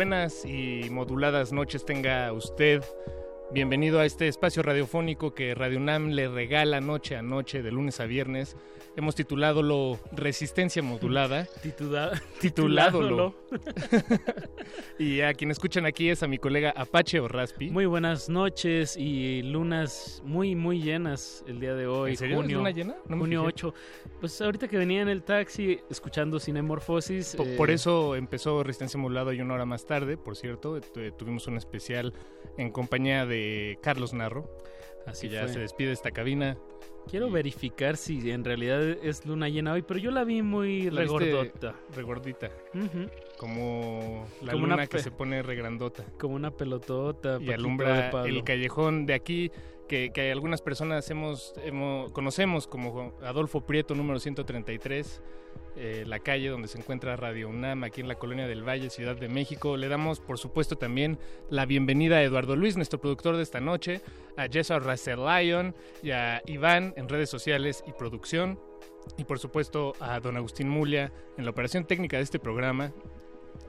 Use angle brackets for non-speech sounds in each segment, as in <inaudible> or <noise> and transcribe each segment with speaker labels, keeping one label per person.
Speaker 1: Buenas y moduladas noches tenga usted. Bienvenido a este espacio radiofónico que Radio UNAM le regala noche a noche, de lunes a viernes. Hemos titulado lo Resistencia Modulada. <laughs>
Speaker 2: Titula-
Speaker 1: Tituládolo. <laughs> y a quien escuchan aquí es a mi colega Apache o Raspi.
Speaker 2: Muy buenas noches y lunas muy, muy llenas el día de hoy.
Speaker 1: ¿En serio? ¿Es
Speaker 2: Junio,
Speaker 1: luna llena? No
Speaker 2: junio
Speaker 1: fijé.
Speaker 2: 8. Pues ahorita que venía en el taxi escuchando Cinemorfosis.
Speaker 1: Po-
Speaker 2: eh,
Speaker 1: Por eso empezó Resistencia Modulada y una hora más tarde, por cierto. Tu- Tuvimos un especial en compañía de Carlos Narro,
Speaker 2: Así
Speaker 1: que ya
Speaker 2: fue.
Speaker 1: se despide de esta cabina.
Speaker 2: Quiero verificar si en realidad es luna llena hoy, pero yo la vi muy
Speaker 1: ¿La viste
Speaker 2: regordota.
Speaker 1: Regordita. Como la
Speaker 2: Como
Speaker 1: luna
Speaker 2: una
Speaker 1: que se pone regrandota.
Speaker 2: Como una pelotota.
Speaker 1: y alumbra el callejón de aquí que, que algunas personas hemos, hemos- conocemos como Adolfo Prieto número 133 eh, la calle donde se encuentra Radio UNAM aquí en la colonia del Valle Ciudad de México. Le damos por supuesto también la bienvenida a Eduardo Luis nuestro productor de esta noche a Jessa Russell Lyon y a Iván en redes sociales y producción. Y por supuesto a don Agustín Mulia en la operación técnica de este programa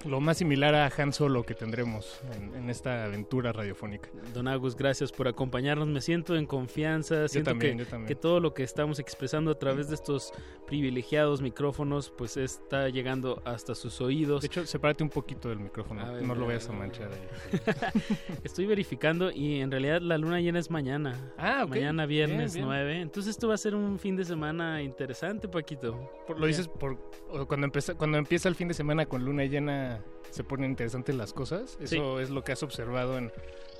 Speaker 1: lo más similar a Han Solo que tendremos en, en esta aventura radiofónica.
Speaker 2: Don Agus, gracias por acompañarnos. Me siento en confianza. Siento
Speaker 1: también,
Speaker 2: que,
Speaker 1: yo también.
Speaker 2: que todo lo que estamos expresando a través de estos privilegiados micrófonos, pues está llegando hasta sus oídos.
Speaker 1: De hecho, sepárate un poquito del micrófono,
Speaker 2: A ver,
Speaker 1: no lo vayas a manchar ahí. <laughs>
Speaker 2: Estoy verificando y en realidad la luna llena es mañana.
Speaker 1: Ah, ok.
Speaker 2: Mañana viernes
Speaker 1: Bien, bien.
Speaker 2: 9. Entonces esto va a ser un fin de semana interesante, Paquito.
Speaker 1: Por- lo dices por cuando empieza cuando empieza el fin de semana con luna llena se ponen interesantes las cosas. Eso es lo que has observado en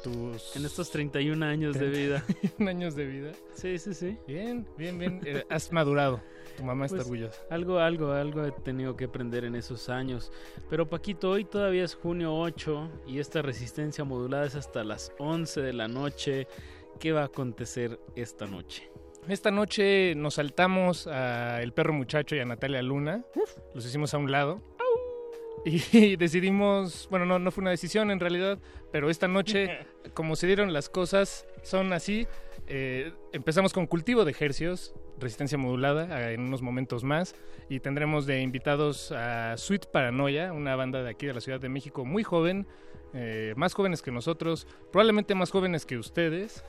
Speaker 1: tus
Speaker 2: En estos 31 años de vida. <laughs>
Speaker 1: años de vida.
Speaker 2: Sí, sí, sí.
Speaker 1: Bien, bien, bien. Eh, has madurado. Tu mamá está
Speaker 2: Pues,
Speaker 1: orgullosa.
Speaker 2: Algo, algo, algo he tenido que aprender en esos años. Pero Paquito, hoy todavía es junio 8 y esta resistencia modulada es hasta las 11 de la noche. ¿Qué va a acontecer esta noche?
Speaker 1: Esta noche nos saltamos a El Perro Muchacho y a Natalia Luna. Los hicimos a un lado. Y <laughs> decidimos, bueno, no, no fue una decisión en realidad, pero esta noche, <laughs> como se dieron las cosas, son así. Eh, empezamos con cultivo de ejercios, resistencia modulada, eh, en unos momentos más. Y tendremos de invitados a Sweet Paranoia, una banda de aquí de la Ciudad de México muy joven, eh, más jóvenes que nosotros, probablemente más jóvenes que ustedes.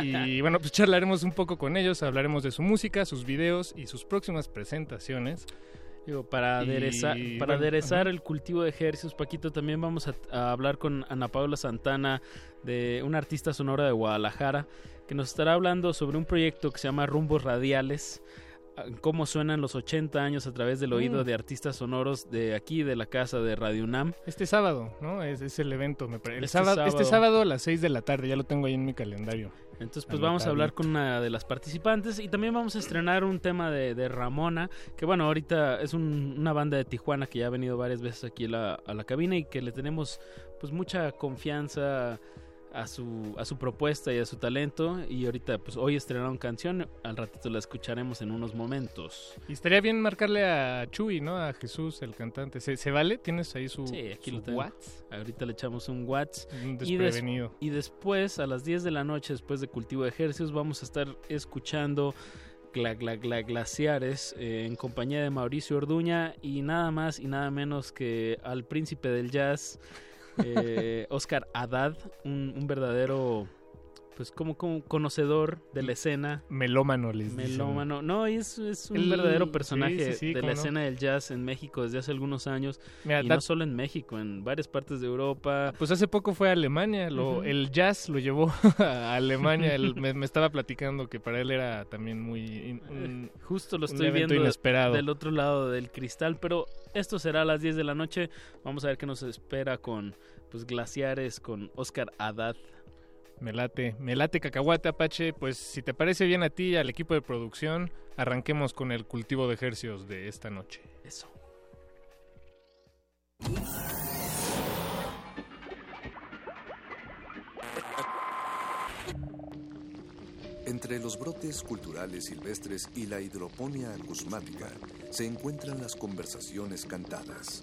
Speaker 1: Y <laughs> bueno, pues charlaremos un poco con ellos, hablaremos de su música, sus videos y sus próximas presentaciones.
Speaker 2: Digo, para,
Speaker 1: Y,
Speaker 2: aderezar, para
Speaker 1: bueno,
Speaker 2: aderezar
Speaker 1: ajá.
Speaker 2: el cultivo de ejercicios, Paquito, también vamos a, a hablar con Ana Paula Santana, de una artista sonora de Guadalajara, que nos estará hablando sobre un proyecto que se llama Rumbos Radiales, ah, cómo suenan los 80 años a través del oído
Speaker 1: Mm.
Speaker 2: de artistas sonoros de aquí, de la casa de Radio UNAM.
Speaker 1: Este sábado, ¿no? Es, es el evento, me parece. El
Speaker 2: Este
Speaker 1: sábado, Este
Speaker 2: sábado.
Speaker 1: sábado a las 6 de la tarde, ya lo tengo ahí en mi calendario.
Speaker 2: Entonces, pues vamos a hablar con una de las participantes y también vamos a estrenar un tema de, de Ramona, que bueno, ahorita es un- una banda de Tijuana que ya ha venido varias veces aquí a la, a la cabina y que le tenemos pues mucha confianza a su, a su propuesta y a su talento y ahorita pues hoy estrenaron canción, al ratito la escucharemos en unos momentos.
Speaker 1: Y estaría bien marcarle a Chuy, ¿no? A Jesús, el cantante. ¿Se, se vale? ¿Tienes ahí su,
Speaker 2: Sí, aquí
Speaker 1: su
Speaker 2: lo tengo.
Speaker 1: Whats?
Speaker 2: Ahorita le echamos un WhatsApp.
Speaker 1: Un
Speaker 2: Y, des-
Speaker 1: desprevenido.
Speaker 2: y después, a las 10 de la noche, después de cultivo de ejercicios, vamos a estar escuchando Gla, Gla, Gla- Glaciares eh, en compañía de Mauricio Orduña y nada más y nada menos que al príncipe del jazz, Eh, Oscar Haddad, un, un verdadero, pues como, como conocedor de la escena.
Speaker 1: Melómano, les dicen.
Speaker 2: Melómano. No, es, es un
Speaker 1: El-
Speaker 2: verdadero personaje
Speaker 1: sí, sí, sí,
Speaker 2: de la
Speaker 1: no.
Speaker 2: escena del jazz en México desde hace algunos años.
Speaker 1: Mira,
Speaker 2: y no solo en México, en varias partes de Europa.
Speaker 1: Pues hace poco fue a Alemania, lo, el jazz lo llevó <laughs> a Alemania, <laughs> me, me estaba platicando que para él era también muy... un,
Speaker 2: Justo lo estoy viendo
Speaker 1: inesperado.
Speaker 2: del otro lado del cristal, pero esto será a las 10 de la noche. Vamos a ver qué nos espera con pues glaciares, con Oscar Haddad.
Speaker 1: Me late, me late cacahuate Apache, pues si te parece bien a ti y al equipo de producción, arranquemos con el cultivo de ejercios de esta noche.
Speaker 2: Eso.
Speaker 3: Entre los brotes culturales silvestres y la hidroponía acusmática se encuentran las conversaciones cantadas.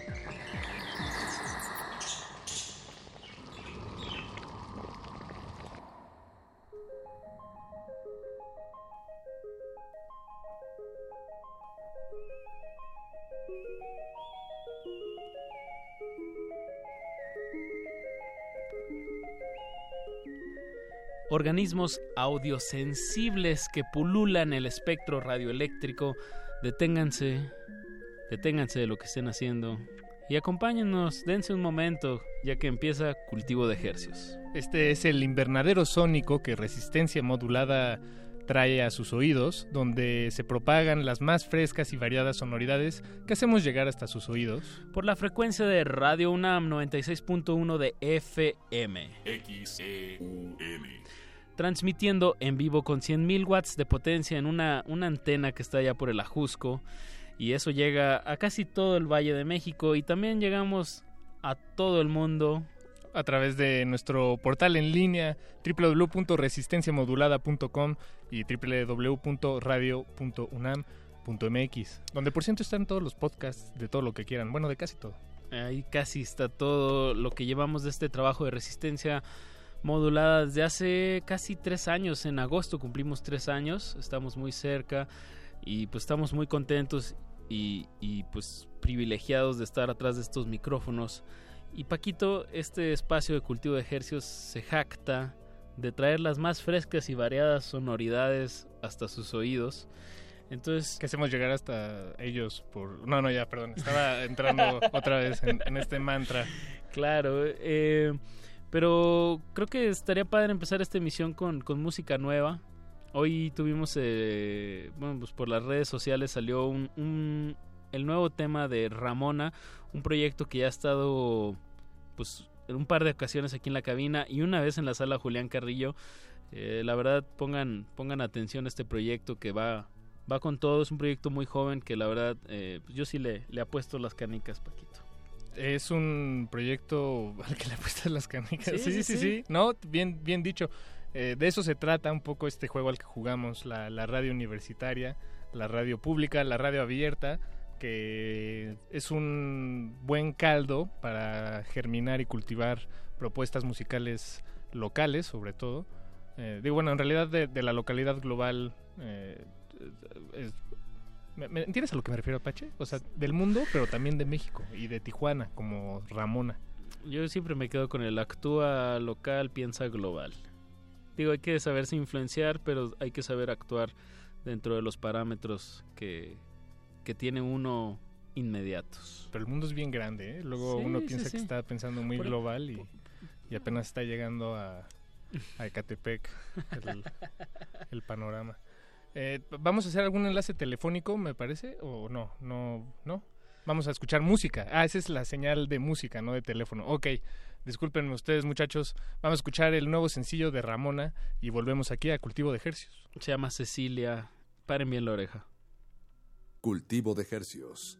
Speaker 2: Organismos audiosensibles que pululan el espectro radioeléctrico, deténganse, deténganse de lo que estén haciendo y acompáñennos, dense un momento, ya que empieza cultivo de ejercios.
Speaker 1: Este es el invernadero sónico que resistencia modulada trae a sus oídos, donde se propagan las más frescas y variadas sonoridades que hacemos llegar hasta sus oídos.
Speaker 2: Por la frecuencia de Radio UNAM 96.1 de FM. Transmitiendo en vivo con 100.000 watts de potencia en una, una antena que está allá por el Ajusco. Y eso llega a casi todo el Valle de México y también llegamos a todo el mundo.
Speaker 1: a través de nuestro portal en línea www.resistenciamodulada.com y www.radio.unam.mx, donde por cierto están todos los podcasts de todo lo que quieran, bueno, de casi todo.
Speaker 2: Ahí casi está todo lo que llevamos de este trabajo de resistencia modulada desde hace casi tres años. En agosto cumplimos tres años, estamos muy cerca y pues estamos muy contentos y, y, pues privilegiados de estar atrás de estos micrófonos. Y Paquito, este espacio de cultivo de ejercicios se jacta de traer las más frescas y variadas sonoridades hasta sus oídos. Entonces,
Speaker 1: Que hacemos llegar hasta ellos por... No, no, ya, perdón, estaba entrando <laughs> otra vez en, en este mantra.
Speaker 2: Claro, eh, pero creo que estaría padre empezar esta emisión con, con música nueva. Hoy tuvimos, eh, bueno, pues por las redes sociales salió un, el nuevo tema de Ramona, un proyecto que ya ha estado, pues, en un par de ocasiones aquí en la cabina y una vez en la sala Julián Carrillo. Eh, la verdad, pongan, pongan atención a este proyecto que va, va con todo. Es un proyecto muy joven que la verdad, eh, pues yo sí le, le apuesto las canicas, Paquito.
Speaker 1: Es un proyecto <laughs> al que le apuestas las canicas.
Speaker 2: Sí,
Speaker 1: Sí, sí,
Speaker 2: sí.
Speaker 1: No, bien, bien dicho. Eh, de eso se trata un poco este juego al que jugamos, la, la radio universitaria, la radio pública, la radio abierta, que es un buen caldo para germinar y cultivar propuestas musicales locales, sobre todo. Eh, digo, bueno, en realidad de, de la localidad global. eh, es- ¿me, me entiendes a lo que me refiero, Apache? O sea, del mundo, pero también de México y de Tijuana, como Ramona.
Speaker 2: Yo siempre me quedo con el actúa local, piensa global. Digo, hay que saberse influenciar, pero hay que saber actuar dentro de los parámetros que, que tiene uno inmediatos.
Speaker 1: Pero el mundo es bien grande, ¿eh? Luego
Speaker 2: Sí,
Speaker 1: uno piensa
Speaker 2: sí.
Speaker 1: que está pensando muy
Speaker 2: Por-
Speaker 1: global y, y apenas está llegando a, a Ecatepec el, el panorama. Eh, ¿Vamos a hacer algún enlace telefónico, me parece? ¿O no? ¿No? ¿No? Vamos a escuchar música. Ah, esa es la señal de música, no de teléfono. Ok, discúlpenme ustedes, muchachos. Vamos a escuchar el nuevo sencillo de Ramona y volvemos aquí a Cultivo de Ejercios.
Speaker 2: Se llama Cecilia. Paren bien la oreja.
Speaker 3: Cultivo de ejercios.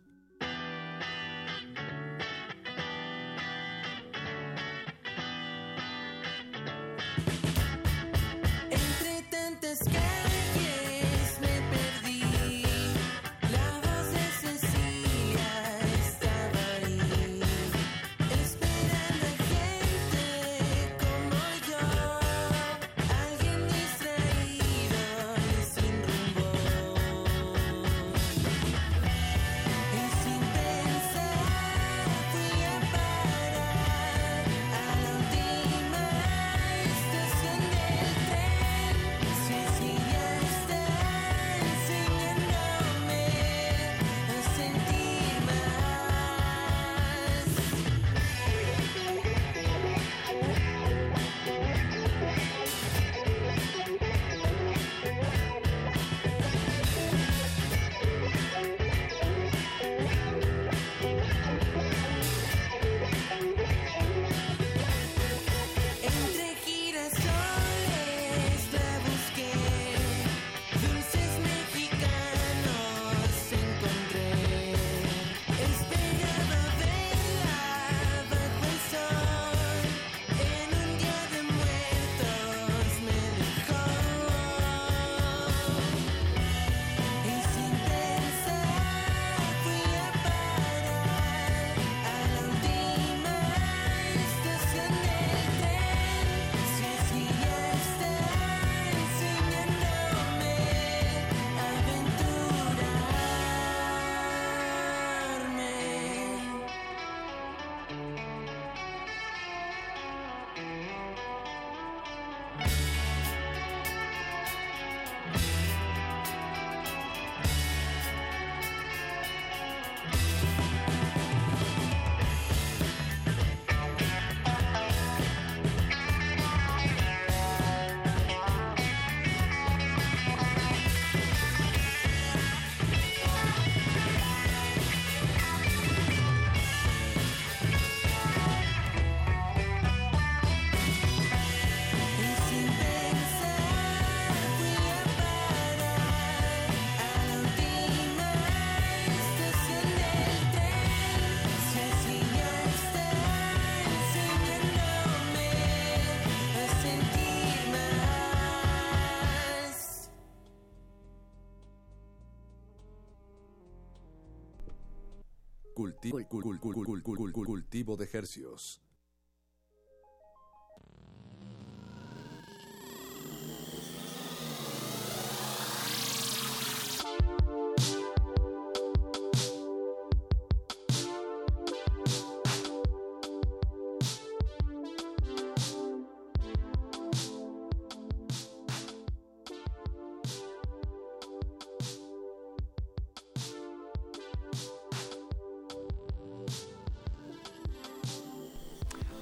Speaker 3: Cultivo de hercios.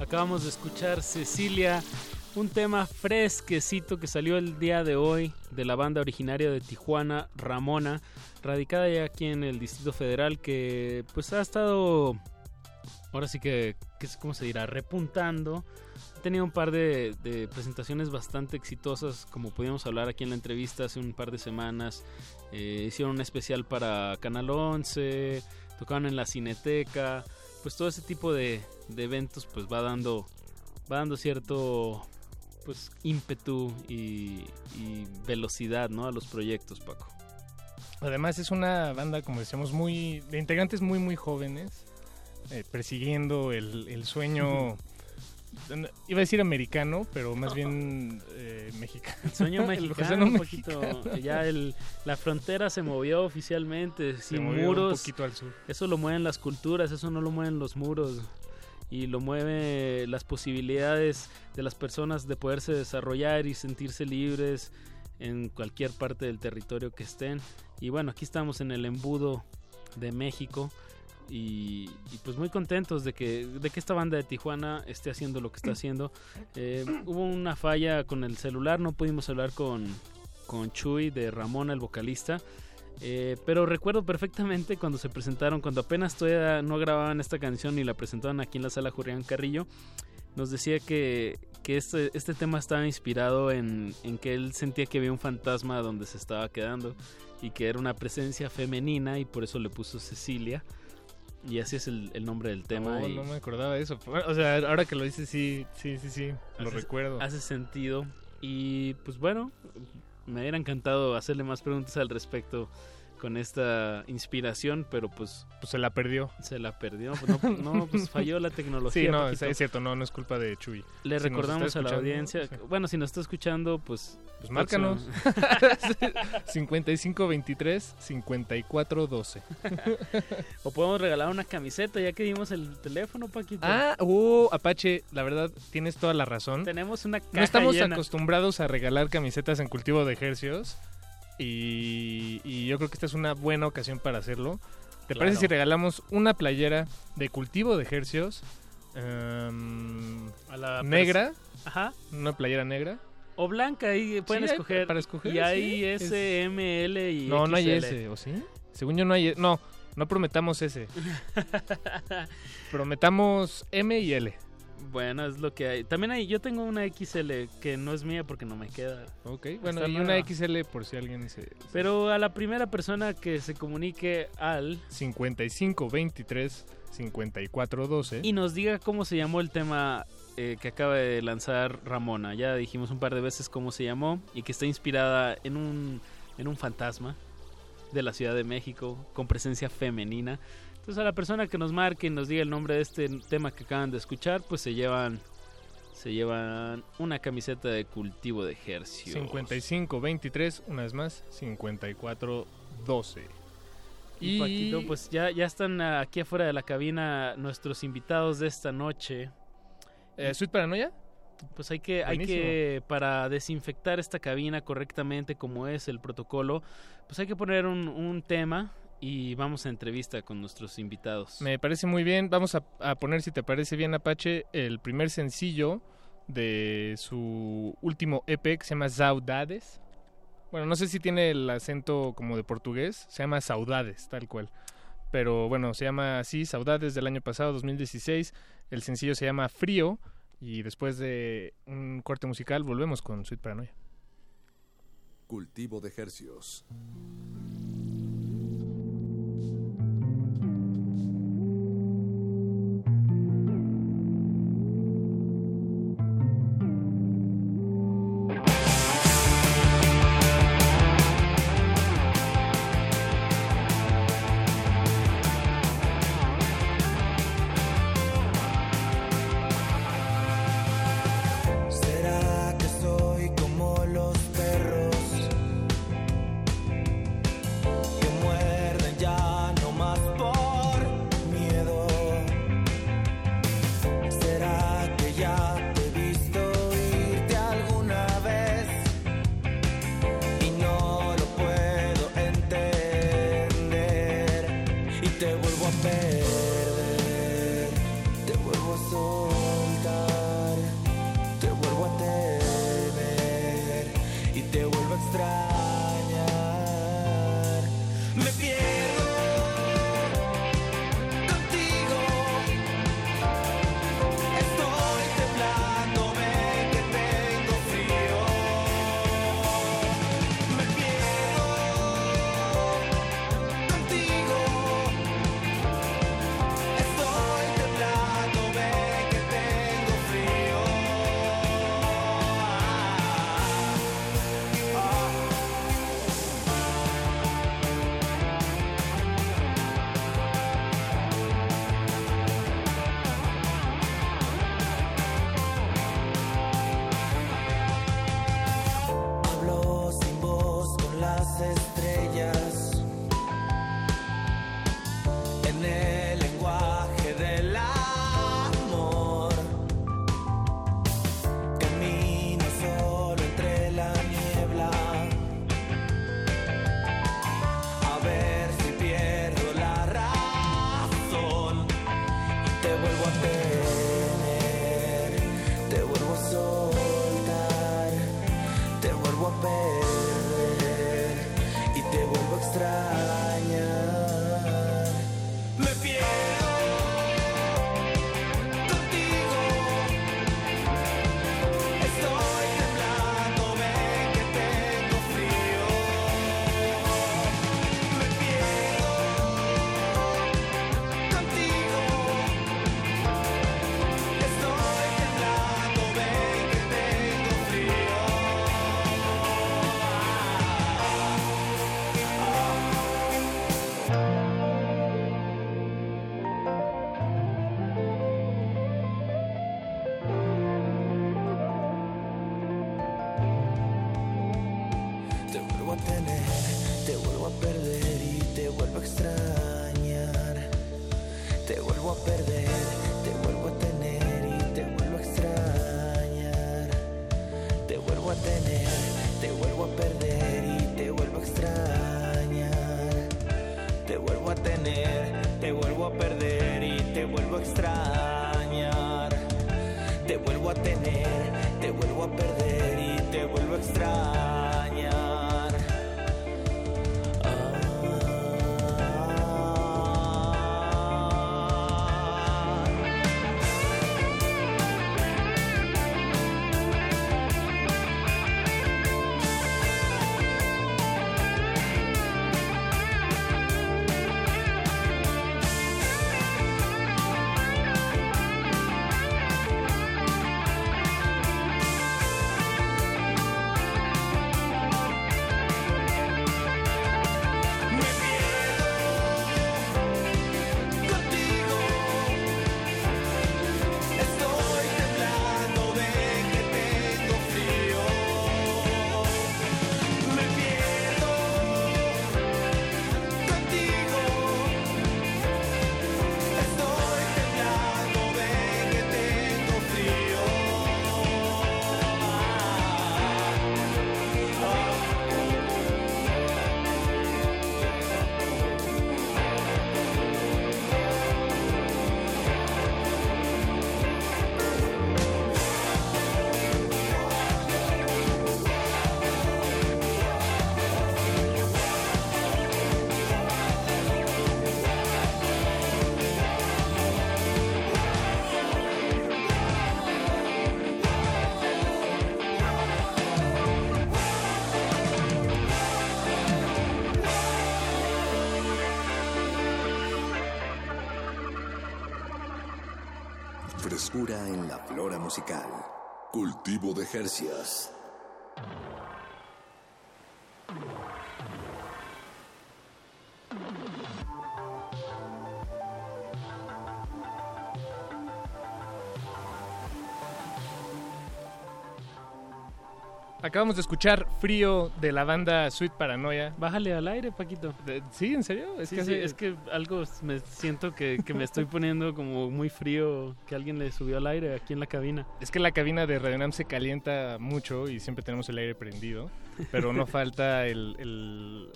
Speaker 2: Acabamos de escuchar Cecilia, un tema fresquecito que salió el día de hoy de la banda originaria de Tijuana, Ramona, radicada ya aquí en el Distrito Federal, que pues ha estado, ahora sí que, ¿cómo se dirá? Repuntando. Ha tenido un par de, de presentaciones bastante exitosas, como pudimos hablar aquí en la entrevista hace un par de semanas. Eh, hicieron un especial para Canal 11, tocaron en la Cineteca, pues todo ese tipo de, de eventos pues va dando va dando cierto pues ímpetu y, y velocidad ¿no? a los proyectos Paco
Speaker 1: Además es una banda, como decíamos, muy de integrantes muy muy jóvenes, eh, persiguiendo el, el sueño, <laughs> iba a decir americano, pero más <laughs> bien eh, mexicano.
Speaker 2: el sueño <laughs>
Speaker 1: El
Speaker 2: mexicano un
Speaker 1: mexicano.
Speaker 2: poquito ya el, la frontera se movió oficialmente
Speaker 1: Se
Speaker 2: sin
Speaker 1: movió
Speaker 2: muros
Speaker 1: un poquito al sur.
Speaker 2: Eso lo mueven las culturas, eso no lo mueven los muros. Y lo mueve las posibilidades de las personas de poderse desarrollar y sentirse libres en cualquier parte del territorio que estén. Y bueno, aquí estamos en el embudo de México. Y, y pues muy contentos de que, de que esta banda de Tijuana esté haciendo lo que está haciendo. Eh, hubo una falla con el celular, no pudimos hablar con, con Chuy de Ramona, el vocalista. Eh, pero recuerdo perfectamente cuando se presentaron, cuando apenas todavía no grababan esta canción y la presentaban aquí en la sala Julián Carrillo, nos decía que, que este, este tema estaba inspirado en, en que él sentía que había un fantasma donde se estaba quedando y que era una presencia femenina y por eso le puso Cecilia. Y así es el, el nombre del tema.
Speaker 1: No,
Speaker 2: y
Speaker 1: no me acordaba de eso. O sea, ahora que lo dices, sí, sí, sí, sí, lo
Speaker 2: Hace-
Speaker 1: recuerdo.
Speaker 2: hace sentido. Y pues bueno, me hubiera encantado hacerle más preguntas al respecto con esta inspiración, pero pues
Speaker 1: Pues se la perdió.
Speaker 2: se la perdió. Pues no, no, pues <laughs> falló la tecnología.
Speaker 1: Sí, no, es, cierto, no, no es culpa de Chuy.
Speaker 2: Le
Speaker 1: si
Speaker 2: recordamos a la audiencia.
Speaker 1: sí.
Speaker 2: Bueno, si nos está escuchando, pues.
Speaker 1: Pues márcanos. 5523 5412. <laughs> <laughs>
Speaker 2: O podemos regalar una camiseta ya que dimos el teléfono, Paquito.
Speaker 1: Ah, uh, Apache, la verdad, tienes toda la razón.
Speaker 2: Tenemos una caja
Speaker 1: No estamos
Speaker 2: llena.
Speaker 1: acostumbrados a regalar camisetas en cultivo de ejercios. Y, y yo creo que esta es una buena ocasión para hacerlo. ¿Te
Speaker 2: Claro.
Speaker 1: parece si regalamos una playera de cultivo de ejercios? em,
Speaker 2: A la
Speaker 1: negra,
Speaker 2: Ajá.
Speaker 1: una playera negra.
Speaker 2: O blanca, ahí pueden
Speaker 1: Sí, hay
Speaker 2: escoger.
Speaker 1: para escoger,
Speaker 2: Y hay
Speaker 1: sí, es-
Speaker 2: S, M, L y
Speaker 1: No, no hay ese, ¿o sí? Según yo no hay, no, no prometamos ese. <laughs> Prometamos M y L.
Speaker 2: Bueno, es lo que hay. También hay, yo tengo una XL que no es mía porque no me queda.
Speaker 1: Ok, bueno,
Speaker 2: Está
Speaker 1: y
Speaker 2: nueva.
Speaker 1: una XL por si alguien se...
Speaker 2: Pero a la primera persona que se comunique al
Speaker 1: 55 23 54 12.
Speaker 2: y nos diga cómo se llamó el tema eh, que acaba de lanzar Ramona. Ya dijimos un par de veces cómo se llamó y que está inspirada en un, en un fantasma de la Ciudad de México con presencia femenina. Entonces a la persona que nos marque y nos diga el nombre de este tema que acaban de escuchar, pues se llevan se llevan una camiseta de cultivo de ejercicio.
Speaker 1: 55 23, una vez más, 54 12.
Speaker 2: Y Paquito, pues ya, ya están aquí afuera de la cabina nuestros invitados de esta noche.
Speaker 1: Eh, ¿Suite Paranoia?
Speaker 2: Pues hay que, hay que, para desinfectar esta cabina correctamente como es el protocolo, pues hay que poner un, un tema y vamos a entrevista con nuestros invitados.
Speaker 1: Me parece muy bien. Vamos a, a poner, si te parece bien, Apache, el primer sencillo de su último EP que se llama Saudades. Bueno, no sé si tiene el acento como de portugués. Se llama Saudades, tal cual. Pero bueno, se llama así, Saudades del año pasado, 2016. El sencillo se llama Frío. Y después de un corte musical, volvemos con Sweet Paranoia.
Speaker 3: Cultivo de hercios.
Speaker 4: y te vuelvo a perder, te vuelvo a
Speaker 5: soñar. En la flora musical. Cultivo de Jercias.
Speaker 1: Acabamos de escuchar Frío de la banda Sweet Paranoia.
Speaker 2: Bájale al aire, Paquito.
Speaker 1: De- ¿Sí? ¿En serio? Es
Speaker 2: Sí,
Speaker 1: que
Speaker 2: sí, es que algo me siento que, que me estoy poniendo como muy frío, que alguien le subió al aire aquí en la cabina.
Speaker 1: Es que la cabina de Radio Nam se calienta mucho y siempre tenemos el aire prendido, pero no <laughs> falta el, el,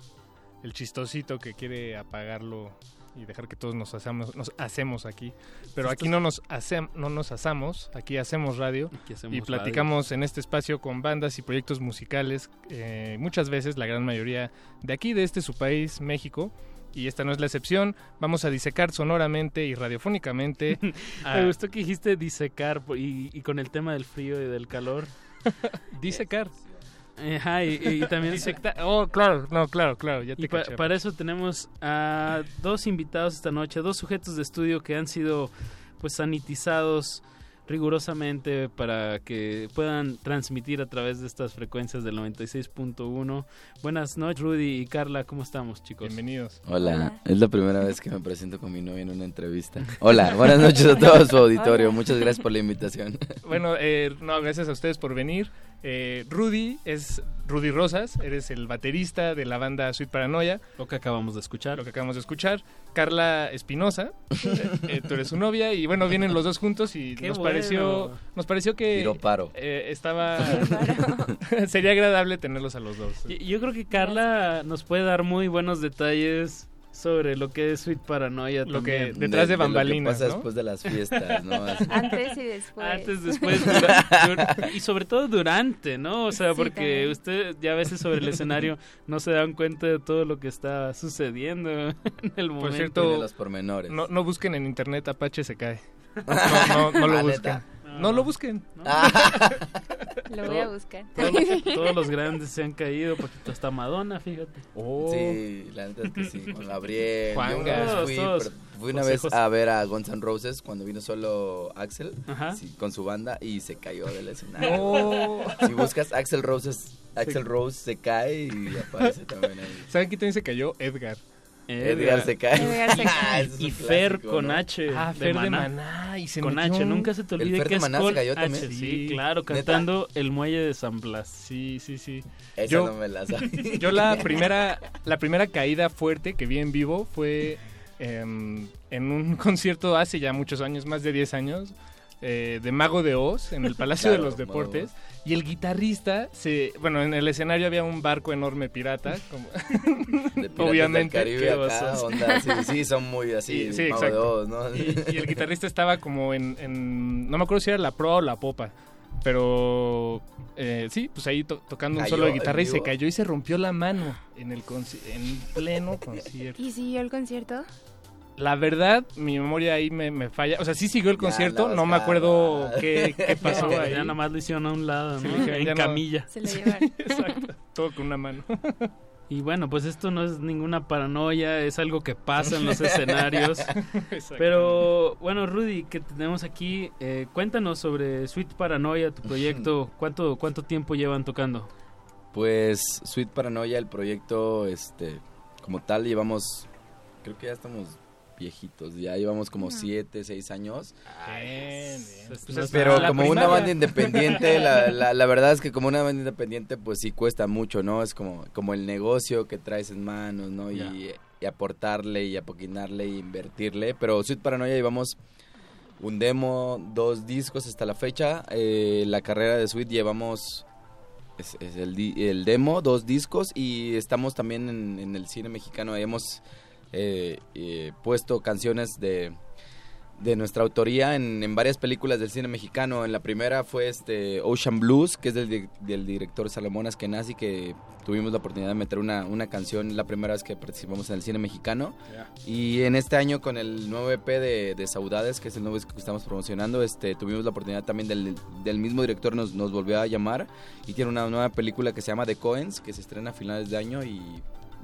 Speaker 1: el chistosito que quiere apagarlo y dejar que todos nos hacemos, nos hacemos aquí. Pero aquí no nos, hacem- no nos asamos, aquí hacemos radio
Speaker 2: Aquí hacemos
Speaker 1: y platicamos en este espacio con bandas y proyectos musicales, eh, muchas veces, la gran mayoría de aquí, de este su país, México. Y esta no es la excepción. Vamos a disecar sonoramente y radiofónicamente. <laughs> a-
Speaker 2: Me gustó que dijiste disecar y, y con el tema del frío y del calor. <laughs>
Speaker 1: disecar.
Speaker 2: Ajá, y, y también <laughs>
Speaker 1: Disecta- Oh, claro, no, claro, claro, ya te
Speaker 2: Y pa-
Speaker 1: caché.
Speaker 2: para eso tenemos a dos invitados esta noche, dos sujetos de estudio que han sido pues sanitizados rigurosamente para que puedan transmitir a través de estas frecuencias del 96.1. Buenas noches, Rudy y Carla, ¿cómo estamos, chicos?
Speaker 1: Bienvenidos.
Speaker 6: Hola, es la primera vez que me presento con mi novia en una entrevista. Hola, buenas noches a todo su auditorio. Muchas gracias por la invitación.
Speaker 1: Bueno, eh, no, gracias a ustedes por venir. Eh, Rudy es Rudy Rosas, eres el baterista de la banda Sweet Paranoia,
Speaker 2: Lo que acabamos de escuchar.
Speaker 1: lo que acabamos de escuchar. Carla Espinosa, <laughs> eh, tú eres su novia y bueno, vienen los dos juntos y
Speaker 2: Qué
Speaker 1: nos
Speaker 2: bueno.
Speaker 1: pareció nos pareció que
Speaker 6: Tiro paro.
Speaker 1: eh, estaba <laughs> sería agradable tenerlos a los dos.
Speaker 2: Yo creo que Carla nos puede dar muy buenos detalles sobre lo que es Sweet Paranoia
Speaker 1: Lo que-. Detrás de
Speaker 6: lo que
Speaker 1: bambalinas,
Speaker 6: pasa
Speaker 1: ¿no?
Speaker 6: después de las fiestas, ¿no? <laughs> Así-
Speaker 7: Antes y después.
Speaker 2: Antes, después, dura- y sobre todo durante, ¿no? O sea,
Speaker 7: Sí,
Speaker 2: porque
Speaker 7: también.
Speaker 2: usted ya a veces sobre el escenario no se dan cuenta de todo lo que está sucediendo <laughs> en el momento.
Speaker 1: cierto,
Speaker 6: de los pormenores.
Speaker 1: No, no busquen en internet Apache se cae. <laughs> No, no, no lo
Speaker 6: Ah,
Speaker 1: busquen. No lo busquen. <laughs>
Speaker 7: Lo voy a buscar.
Speaker 2: Todos, todos los grandes se han caído, Paquito, hasta Madonna, fíjate.
Speaker 6: Sí, la neta es que sí, con Gabriel.
Speaker 1: Juan
Speaker 6: Yo una vez
Speaker 2: Todos,
Speaker 6: fui,
Speaker 2: todos.
Speaker 6: fui una
Speaker 2: José,
Speaker 6: vez
Speaker 2: José.
Speaker 6: a ver a Guns N' Roses cuando vino solo Axel sí, con su banda y se cayó del escenario.
Speaker 1: No.
Speaker 6: Si buscas Axel Roses, Axel Rose se cae y aparece también ahí.
Speaker 1: ¿Saben quién también se cayó? Edgar.
Speaker 6: Edgar se cae.
Speaker 7: Edgar se <laughs> cae.
Speaker 6: Ah,
Speaker 2: Y Fer
Speaker 6: clásico,
Speaker 2: con
Speaker 6: ¿no?
Speaker 2: H.
Speaker 1: Ah,
Speaker 2: de
Speaker 1: Fer de
Speaker 2: Maná.
Speaker 1: Maná. Y se
Speaker 2: Con
Speaker 1: metió
Speaker 2: H,
Speaker 1: un-
Speaker 2: nunca se te olvide
Speaker 6: Fer
Speaker 2: que
Speaker 6: de
Speaker 2: es
Speaker 6: Maná se
Speaker 2: con
Speaker 6: cayó
Speaker 2: H,
Speaker 6: también.
Speaker 2: Sí,
Speaker 1: Sí.
Speaker 2: claro,
Speaker 6: ¿Neta?
Speaker 2: cantando El Muelle de San Blas.
Speaker 1: Sí, sí, sí.
Speaker 6: Esa
Speaker 1: Yo-
Speaker 6: no me la sabía.
Speaker 1: Yo la <laughs> primera, la primera caída fuerte que vi en vivo fue em, en un <laughs> concierto hace ya muchos años, más de 10 años, eh, de Mago de Oz, en el <laughs> Palacio
Speaker 6: Claro,
Speaker 1: de los Deportes.
Speaker 6: de
Speaker 1: Y el guitarrista, se, bueno, en el escenario había un barco enorme pirata. como- <laughs>
Speaker 6: De <laughs>
Speaker 1: Obviamente,
Speaker 6: del Caribe acá, onda, sí, sí, son muy así,
Speaker 1: Y- sí,
Speaker 6: Mago de. Oz, ¿no?
Speaker 1: y, y el guitarrista estaba como en, en- no me acuerdo si era la proa o la popa. Pero eh, sí, pues ahí to- tocando un
Speaker 6: ¿Cayó
Speaker 1: solo de guitarra y se cayó y se rompió la mano en el conci- en pleno concierto.
Speaker 7: ¿Y siguió el concierto?
Speaker 1: La verdad, mi memoria ahí me, me falla. O sea, sí siguió el concierto, no me acuerdo qué, qué <laughs> pasó
Speaker 2: No,
Speaker 1: ahí.
Speaker 2: Ya nada más lo hicieron a un lado, ¿no? en
Speaker 1: no.
Speaker 2: camilla.
Speaker 7: Se lo llevaron. <laughs>
Speaker 1: Exacto, todo con una mano. <laughs>
Speaker 2: Y bueno, pues esto no es ninguna paranoia, es algo que pasa en los escenarios. Pero bueno, Rudy, que tenemos aquí, eh, cuéntanos sobre Sweet Paranoia, tu proyecto. ¿Cuánto, ¿Cuánto tiempo llevan tocando?
Speaker 6: Pues Sweet Paranoia, el proyecto, este, como tal, llevamos, creo que ya estamos viejitos, ya llevamos como siete, seis años.
Speaker 1: Bien, bien.
Speaker 2: Pues
Speaker 1: Pues es
Speaker 6: Pero
Speaker 1: la
Speaker 6: como una banda independiente, la, <laughs> la, la verdad es que como una banda independiente, pues sí cuesta mucho, ¿no? Es como, como el negocio que traes en manos, ¿no? Y, aportarle y apoquinarle y invertirle. Pero Sweet Paranoia llevamos un demo, dos discos hasta la fecha. Eh, la carrera de Sweet llevamos es, es el, el demo, dos discos y estamos también en, en el cine mexicano. Hemos eh, eh, puesto canciones de, de nuestra autoría en, en varias películas del cine mexicano. En la primera fue este Ocean Blues, que es del, del director Salomón Askenazi, que tuvimos la oportunidad de meter una, una canción la primera vez que participamos en el cine mexicano. Y en este año con el nuevo EP de, de Saudades, que es el nuevo disco que estamos promocionando, este, tuvimos la oportunidad también del, del mismo director nos, nos volvió a llamar y tiene una nueva película que se llama The Coens, que se estrena a finales de año y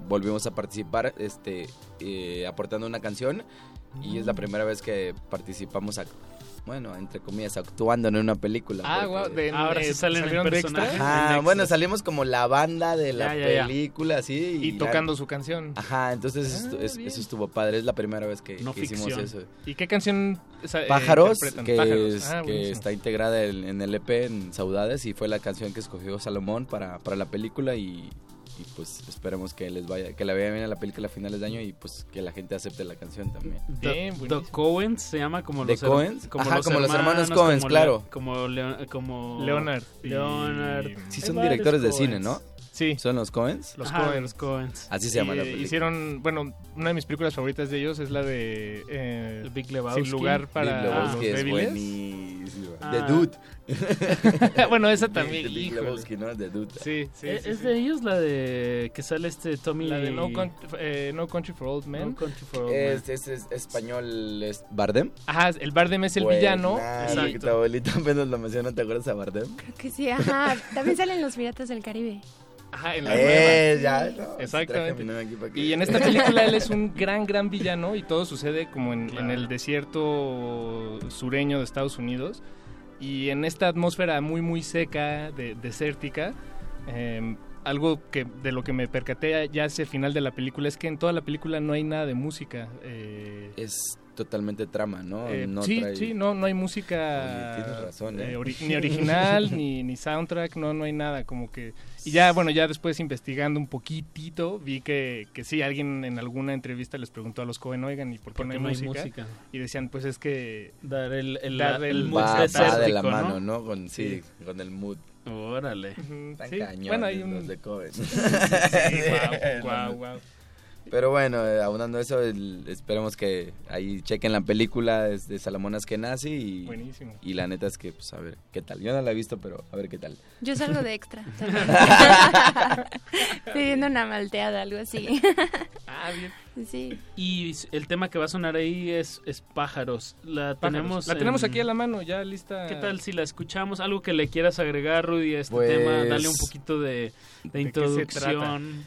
Speaker 6: volvimos a participar este, eh, aportando una canción y es la primera vez que participamos, ac- bueno, entre comillas, actuando en una película.
Speaker 1: Ah,
Speaker 6: porque-
Speaker 1: guau, de-
Speaker 2: Ahora sí
Speaker 1: eh,
Speaker 2: salen en
Speaker 1: salieron de extra
Speaker 6: Ajá, bueno, salimos como la banda de la
Speaker 2: Ya, ya, ya.
Speaker 6: película, así.
Speaker 1: y
Speaker 6: la-
Speaker 1: tocando su canción.
Speaker 6: Ajá, entonces eso,
Speaker 1: Ah,
Speaker 6: es- eso estuvo padre. Es la primera vez que,
Speaker 2: No
Speaker 6: que hicimos eso.
Speaker 1: ¿Y qué canción esa- eh,
Speaker 6: Pájaros, que,
Speaker 1: Pájaros.
Speaker 6: es-
Speaker 1: Ah,
Speaker 6: que está integrada en, en el EP en Saudades y fue la canción que escogió Salomón para, para la película y, y, pues esperemos que les vaya, que la vea bien a la película a finales de año y pues que la gente acepte la canción también.
Speaker 2: The,
Speaker 1: Bien,
Speaker 2: The. Coens se llama como
Speaker 6: The
Speaker 2: los,
Speaker 6: Coens.
Speaker 2: como
Speaker 6: Ajá,
Speaker 2: los
Speaker 6: como los hermanos
Speaker 2: hermanos,
Speaker 6: Coens, claro.
Speaker 2: Como Leo- como
Speaker 1: Leonard. y-
Speaker 2: Leonard.
Speaker 6: Sí, son directores de cine, ¿no?
Speaker 1: Sí,
Speaker 6: ¿Son los Coens?
Speaker 1: los
Speaker 2: Ajá,
Speaker 1: Coen.
Speaker 2: los Coens.
Speaker 6: Así se llama
Speaker 1: Y,
Speaker 6: la
Speaker 1: eh,
Speaker 6: película.
Speaker 1: Hicieron, bueno, una de mis películas favoritas de ellos es la de eh,
Speaker 2: El Big Lebowski.
Speaker 1: Sin lugar
Speaker 6: Big
Speaker 1: para
Speaker 6: Lebowski
Speaker 1: los
Speaker 6: es
Speaker 1: débiles.
Speaker 6: buenísima.
Speaker 2: Ah.
Speaker 6: The Dude. <laughs>
Speaker 1: bueno, esa también.
Speaker 6: The Big. Lebowski, ¿no? The Dude.
Speaker 1: Sí, sí,
Speaker 2: ¿Es,
Speaker 1: sí,
Speaker 2: es
Speaker 1: sí.
Speaker 2: de ellos la de que sale este Tommy
Speaker 1: La de No, eh, No Country for Old Men.
Speaker 2: No Country for Old
Speaker 6: Es,
Speaker 2: Men.
Speaker 6: es, es español, es Bardem.
Speaker 1: Ajá, el Bardem es el villano.
Speaker 6: Buenazo,
Speaker 1: y-
Speaker 6: que tu abuelita apenas lo menciona, ¿te acuerdas a Bardem?
Speaker 7: Creo que sí, ajá. También salen los piratas del Caribe.
Speaker 1: Ajá, en la nueva.
Speaker 6: Eh, ya, no,
Speaker 1: Exactamente.
Speaker 6: aquí
Speaker 1: Y en esta <laughs> película él es un gran, gran villano y todo sucede como en, en el desierto sureño de Estados Unidos. Y en esta atmósfera muy, muy seca, de, desértica, eh, algo que de lo que me percaté ya hacia el final de la película es que en toda la película no hay nada de música. eh,
Speaker 6: Es totalmente trama, ¿no?
Speaker 1: eh,
Speaker 6: no
Speaker 1: sí,
Speaker 6: trae-
Speaker 1: sí, no, no hay música
Speaker 6: Oye, tienes razón, ¿eh?
Speaker 1: ori- ni <laughs> original ni, ni soundtrack, no, no hay nada, como que... Y ya, bueno, ya después investigando un poquitito, vi que, que sí, alguien en alguna entrevista les preguntó a los Cohen, oigan, ¿y por qué,
Speaker 2: Porque
Speaker 1: no hay, música? Y decían, pues es que...
Speaker 2: Dar el, el,
Speaker 1: Dar el
Speaker 2: mood
Speaker 6: Va, va de la mano,
Speaker 2: ¿no?
Speaker 6: ¿no? Con, sí, con el mood.
Speaker 2: Órale.
Speaker 6: Tan
Speaker 1: sí,
Speaker 6: cañones
Speaker 1: bueno, hay
Speaker 6: los
Speaker 1: un...
Speaker 6: de Cohen. <laughs> <laughs>
Speaker 1: guau, guau, guau.
Speaker 6: Pero bueno, eh, aunando eso, el- esperemos que ahí chequen la película es de Salomón Askenazi y,
Speaker 1: Buenísimo.
Speaker 6: y la neta es que, pues, a ver qué tal. Yo no la he visto, pero a ver qué tal.
Speaker 7: Yo salgo de extra <laughs> también. <laughs> Pidiendo una malteada, algo así.
Speaker 1: Ah, bien.
Speaker 7: Sí.
Speaker 2: Y el tema que va a sonar ahí es, es pájaros. La
Speaker 1: Pájaros.
Speaker 2: tenemos.
Speaker 1: La tenemos
Speaker 2: en-
Speaker 1: aquí a la mano, ya lista.
Speaker 2: ¿Qué tal si la escuchamos? Algo que le quieras agregar, Rudy, a este
Speaker 6: Pues-
Speaker 2: tema. Dale un poquito de, de
Speaker 1: qué se
Speaker 2: introducción.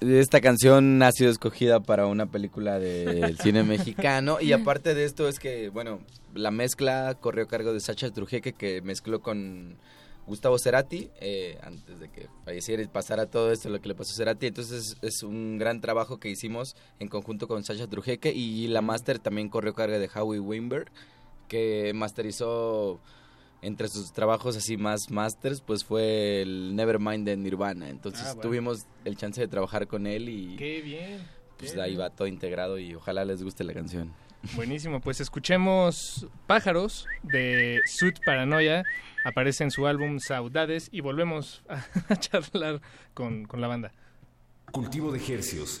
Speaker 6: Esta canción ha sido escogida para una película del cine mexicano y aparte de esto es que, bueno, la mezcla corrió a cargo de Sacha Trujeque que mezcló con, Gustavo Cerati, eh, antes de que falleciera y pasara todo esto, lo que le pasó a Cerati. Entonces es un gran trabajo que hicimos en conjunto con Sasha Trujeke y la máster también corrió carga de Howie Weinberg, que masterizó entre sus trabajos así más masters, pues fue el Nevermind de Nirvana. Entonces
Speaker 1: Ah, bueno.
Speaker 6: tuvimos el chance de trabajar con él y
Speaker 1: Qué bien.
Speaker 6: pues
Speaker 1: qué
Speaker 6: ahí
Speaker 1: bien.
Speaker 6: va todo integrado y ojalá les guste la canción.
Speaker 1: Buenísimo, pues escuchemos Pájaros de Sud Paranoia. Aparece en su álbum Saudades y volvemos a, a <laughs> charlar con, con la banda.
Speaker 5: Cultivo de hercios.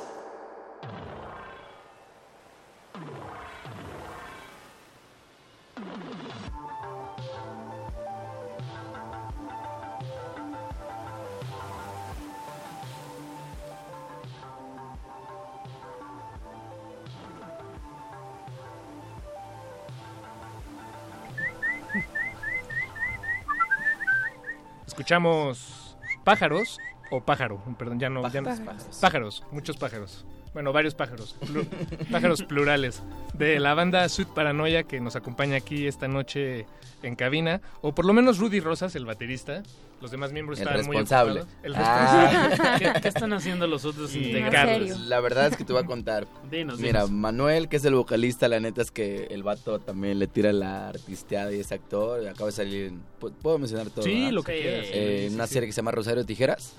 Speaker 1: Escuchamos pájaros o pájaro, perdón, ya no, ya no-
Speaker 6: Pájaros.
Speaker 1: pájaros, muchos pájaros. Bueno, varios pájaros, plu- pájaros plurales de la banda Sud Paranoia que nos acompaña aquí esta noche en cabina, o por lo menos Rudy Rosas, el baterista. Los demás miembros
Speaker 6: El
Speaker 1: estaban
Speaker 6: responsable.
Speaker 1: muy ocupados. El
Speaker 6: Ah.
Speaker 1: responsable.
Speaker 2: ¿Qué, qué están haciendo los otros integrantes?
Speaker 1: Carlos.
Speaker 6: La verdad es que te voy a contar.
Speaker 2: Dinos,
Speaker 6: Mira,
Speaker 2: dinos.
Speaker 6: Manuel, que es el vocalista, la neta es que el vato también le tira la artisteada y es actor. y Acaba de salir en... ¿pu- ¿Puedo mencionar todo?
Speaker 1: Sí,
Speaker 6: verdad?
Speaker 1: lo que
Speaker 2: Sí.
Speaker 1: quieras.
Speaker 6: Eh,
Speaker 1: Sí,
Speaker 6: en
Speaker 1: sí,
Speaker 6: una
Speaker 1: sí.
Speaker 6: serie que se llama Rosario Tijeras,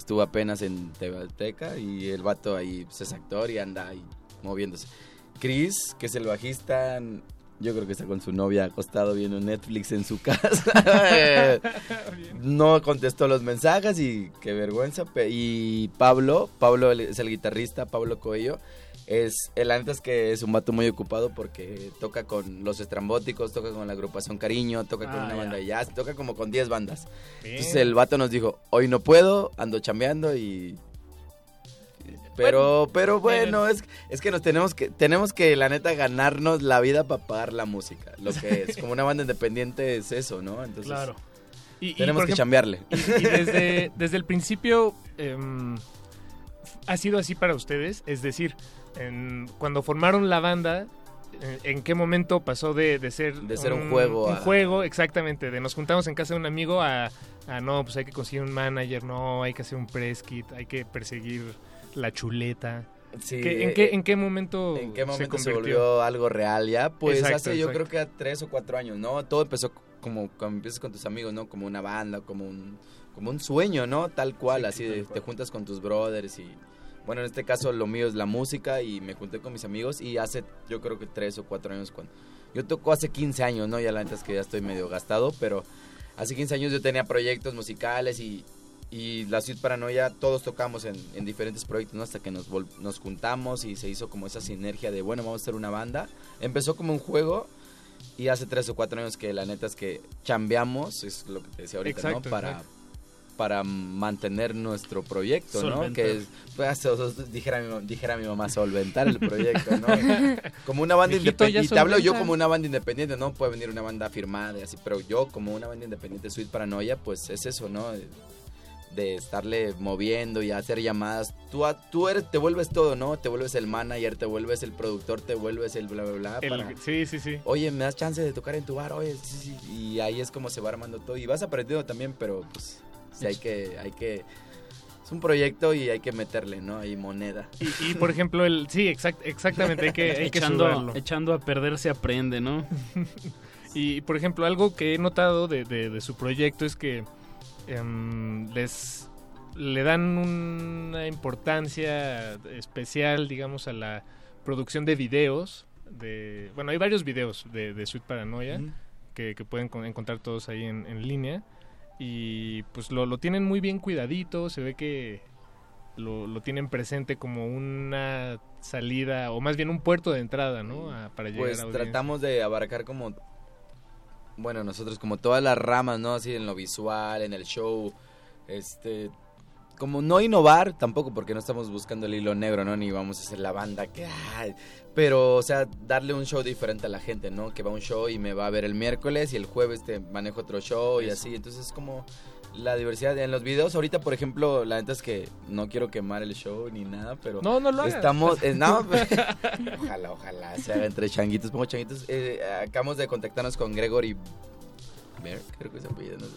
Speaker 6: estuvo apenas en TV Azteca y el vato ahí pues, es actor y anda ahí moviéndose. Chris, que es el bajista, yo creo que está con su novia acostado viendo Netflix en su <laughs> casa. <laughs> no contestó los mensajes y qué vergüenza. Y Pablo, Pablo es el guitarrista, Pablo Coello. Es, el antes es que es un vato muy ocupado porque toca con los estrambóticos, toca con la agrupación Cariño, toca con
Speaker 2: Ah,
Speaker 6: una
Speaker 2: ya.
Speaker 6: banda de jazz, toca como con 10 bandas.
Speaker 1: Bien.
Speaker 6: Entonces el vato nos dijo, hoy no puedo, ando chambeando y... Pero, pero bueno, es, es que nos tenemos que, tenemos que, la neta, ganarnos la vida para pagar la música. Lo que es, como una banda independiente es eso, ¿no? Entonces,
Speaker 2: Claro.
Speaker 1: Y-
Speaker 6: tenemos que
Speaker 1: ejemplo,
Speaker 6: chambearle.
Speaker 1: Y desde, desde el principio em, ha sido así para ustedes, es decir, en- cuando formaron la banda, eh, ¿en qué momento pasó de, de ser
Speaker 6: De ser un juego
Speaker 1: Un
Speaker 6: a-
Speaker 1: juego, exactamente, de nos juntamos en casa de un amigo a, a, no, pues hay que conseguir un manager, no, hay que hacer un press kit, hay que perseguir la chuleta.
Speaker 6: Sí,
Speaker 1: ¿Qué- en,
Speaker 6: eh,
Speaker 1: qué, ¿En qué momento,
Speaker 6: ¿En qué momento se,
Speaker 1: convirtió?
Speaker 6: volvió algo real ya? Pues
Speaker 1: Exacto,
Speaker 6: hace yo creo que a tres o cuatro años, ¿no? Todo empezó como cuando empiezas con tus amigos, ¿no? Como una banda, como un, como un sueño, ¿no? Tal cual,
Speaker 1: Sí,
Speaker 6: así de, te juntas con tus brothers y... Bueno, en este caso lo mío es la música y me junté con mis amigos y hace yo creo que tres o cuatro años cuando... Yo toco hace 15 años, ¿no? Ya la neta es que ya estoy medio gastado, pero hace 15 años yo tenía proyectos musicales y, y la Ciudad Paranoia, todos tocamos en, en diferentes proyectos, ¿no? Hasta que nos, nos juntamos y se hizo como esa sinergia de, bueno, vamos a hacer una banda. Empezó como un juego y hace tres o cuatro años que la neta es que chambeamos, es lo que te decía ahorita,
Speaker 1: Exacto,
Speaker 6: ¿no? Para,
Speaker 1: exacto.
Speaker 6: Para mantener nuestro proyecto, ¿no?
Speaker 2: Solventar.
Speaker 6: Que es, pues, dijera, mi, dijera mi mamá, solventar el proyecto, ¿no? <laughs> Como una banda independiente. Y te hablo yo como una banda independiente, ¿no? Puede venir una banda firmada y así, pero yo como una banda independiente, Sweet Paranoia, pues es eso, ¿no? De, estarle moviendo y hacer llamadas. Tú, eres, te vuelves todo, ¿no? Te vuelves el manager, te vuelves el productor, te vuelves el bla, bla, bla.
Speaker 1: El-
Speaker 6: para-
Speaker 1: sí, sí, sí.
Speaker 6: Oye, ¿me das chance de tocar en tu bar? Oye, sí, sí. Y ahí es como se va armando todo. Y vas aprendiendo también, pero pues sí hay que, hay que... Es un proyecto y hay que meterle, ¿no? Hay moneda.
Speaker 1: Y, y, por ejemplo, el sí, exact- exactamente, hay que, hay que
Speaker 2: echando,
Speaker 1: sudarlo.
Speaker 2: echando a perder se aprende, ¿no? <laughs>
Speaker 1: Y por ejemplo, algo que he notado de, de- de su proyecto es que em, les le dan una importancia especial, digamos, a la producción de videos. De, bueno, hay varios videos de, de Sweet Paranoia que, que pueden con- encontrar todos ahí en, en línea. Y pues lo, lo tienen muy bien cuidadito, se ve que lo, lo tienen presente como una salida, o más bien un puerto de entrada, ¿no? A- para llegar
Speaker 6: Pues
Speaker 1: a
Speaker 6: tratamos de abarcar como, bueno, nosotros como todas las ramas, ¿no? Así en lo visual, en el show, este, como no innovar tampoco porque no estamos buscando el hilo negro, ¿no? Ni vamos a hacer la banda que, pero, o sea, darle un show diferente a la gente, ¿no? Que va a un show y me va a ver el miércoles y el jueves te manejo otro show y así, entonces es como la diversidad en los videos. Ahorita, por ejemplo, la neta es que no quiero quemar el show ni nada, pero
Speaker 1: No, no lo.
Speaker 6: Estamos, eh, no, <laughs> ojalá, ojalá se haga entre changuitos, pongo changuitos. Eh, acabamos de contactarnos con Gregory Bear, creo que es apellido, no sé.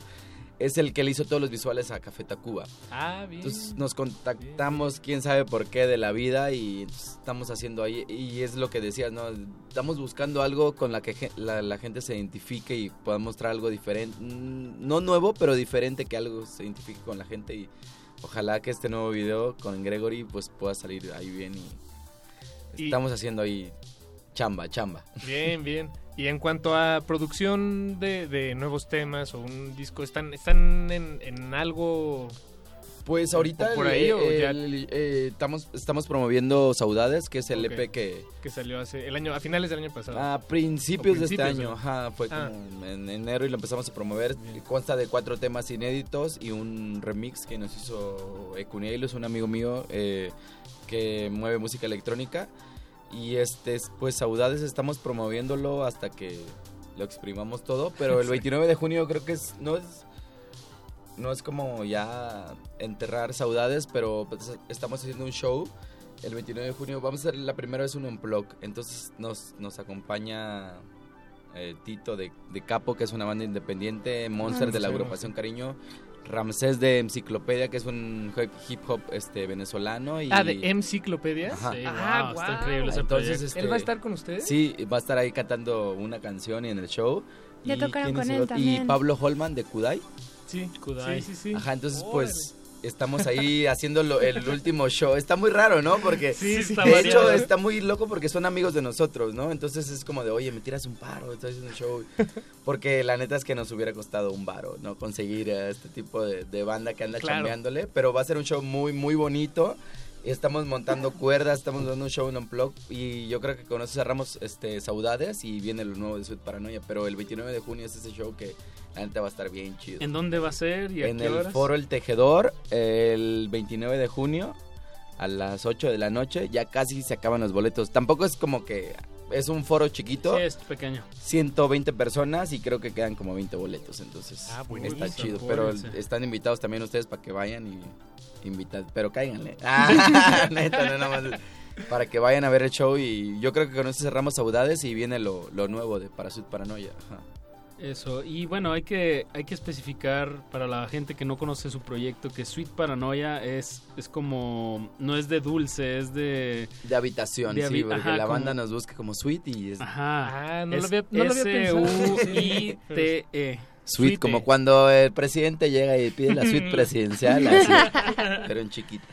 Speaker 6: Es el que le hizo todos los visuales a Café Tacuba.
Speaker 1: Ah, bien.
Speaker 6: Entonces nos contactamos, quién sabe por qué, de la vida y estamos haciendo ahí. Y es lo que decías, ¿no? Estamos buscando algo con la que la, la gente se identifique y pueda mostrar algo diferente. Mm, No nuevo, pero diferente, que algo se identifique con la gente. Y ojalá que este nuevo video con Gregory pues pueda salir ahí bien. Y
Speaker 1: Y-
Speaker 6: estamos haciendo ahí chamba, chamba.
Speaker 1: Bien, bien. Y en cuanto a producción de, de nuevos temas o un disco, ¿están, están en, en algo
Speaker 6: Pues ahorita
Speaker 1: por
Speaker 6: el-
Speaker 1: ahí o ya-
Speaker 6: el- eh, estamos, estamos promoviendo Saudades, que es el
Speaker 1: Ok.
Speaker 6: EP que,
Speaker 1: que salió hace el año a finales del año pasado?
Speaker 6: A principios,
Speaker 1: O
Speaker 6: de este
Speaker 1: principios,
Speaker 6: año, ajá, fue
Speaker 1: Ah.
Speaker 6: como en enero y lo empezamos a promover. Consta de cuatro temas inéditos y un remix que nos hizo Ecunielo, es un amigo mío eh, que mueve música electrónica. Y este, pues Saudades estamos promoviéndolo hasta que lo exprimamos todo, pero el <laughs>
Speaker 1: Sí.
Speaker 6: 29 de junio creo que es, no es... no es como ya enterrar saudades, pero pues, estamos haciendo un show el 29 de junio. Vamos a hacer la primera vez un unplug. Entonces nos, nos acompaña eh, Tito de, de Capo, que es una banda independiente, Monster de la
Speaker 1: sí.
Speaker 6: agrupación Cariño, Ramsés de Enciclopedia, que es un hip hop este, venezolano. Y,
Speaker 1: Ah, de Enciclopedia.
Speaker 6: Ajá.
Speaker 2: Sí,
Speaker 1: Ah,
Speaker 2: wow, está increíble ese
Speaker 6: Entonces, este,
Speaker 1: ¿Él va a estar con ustedes?
Speaker 6: Sí, va a estar ahí cantando una canción y en el show.
Speaker 7: Ya
Speaker 6: Y
Speaker 7: tocaron
Speaker 6: ¿quién
Speaker 7: con él
Speaker 6: otro? Y
Speaker 7: también.
Speaker 6: Pablo Holman de Kudai.
Speaker 1: Sí,
Speaker 2: Kudai.
Speaker 1: sí, sí, sí.
Speaker 6: Ajá, entonces
Speaker 1: Órale.
Speaker 6: pues estamos ahí haciendo lo- el último show. Está muy raro, ¿no? Porque
Speaker 1: Sí,
Speaker 6: de
Speaker 1: variado.
Speaker 6: hecho está muy loco porque son amigos de nosotros, ¿no? Entonces es como de, oye, me tiras un paro, estoy haciendo un show. Porque la neta es que nos hubiera costado un varo, ¿no? Conseguir a este tipo de, de banda que anda
Speaker 1: Claro.
Speaker 6: chambeándole. Pero va a ser un show muy, muy bonito. Estamos montando cuerdas, estamos dando un show en Unplug y yo creo que con eso cerramos este, Saudades y viene lo nuevo de Sweet Paranoia. Pero el 29 de junio es ese show que la neta va a estar bien chido
Speaker 2: ¿En dónde va a ser y a
Speaker 6: en
Speaker 2: qué
Speaker 6: el
Speaker 2: horas?
Speaker 6: foro El Tejedor el 29 de junio a las 8 de la noche. Ya casi se acaban los boletos. Tampoco es como que es un foro chiquito,
Speaker 2: Sí, es pequeño.
Speaker 6: 120 personas y creo que quedan como 20 boletos. Entonces
Speaker 1: Ah,
Speaker 6: está chido. Pero están invitados también ustedes para que vayan y invitar. Pero cáiganle. <laughs> Ah, <laughs> neta, no nada más. Para que vayan a ver el show y yo creo que con eso cerramos saudades y viene lo, lo nuevo de Parasud Paranoia. Ajá.
Speaker 2: Eso, y bueno, hay que, hay que especificar para la gente que no conoce su proyecto que Sweet Paranoia es, es como, no es de dulce, es de...
Speaker 6: De habitación,
Speaker 2: De
Speaker 6: sí, porque
Speaker 2: ajá,
Speaker 6: la banda
Speaker 2: como-
Speaker 6: nos busca como sweet y es
Speaker 2: Ajá.
Speaker 1: Ah, no
Speaker 2: es
Speaker 1: lo había, no lo había pensado.
Speaker 2: S-U-I-T-E. <laughs>
Speaker 6: Sweet, como cuando el presidente llega y pide la suite presidencial, así, <laughs> pero en chiquita.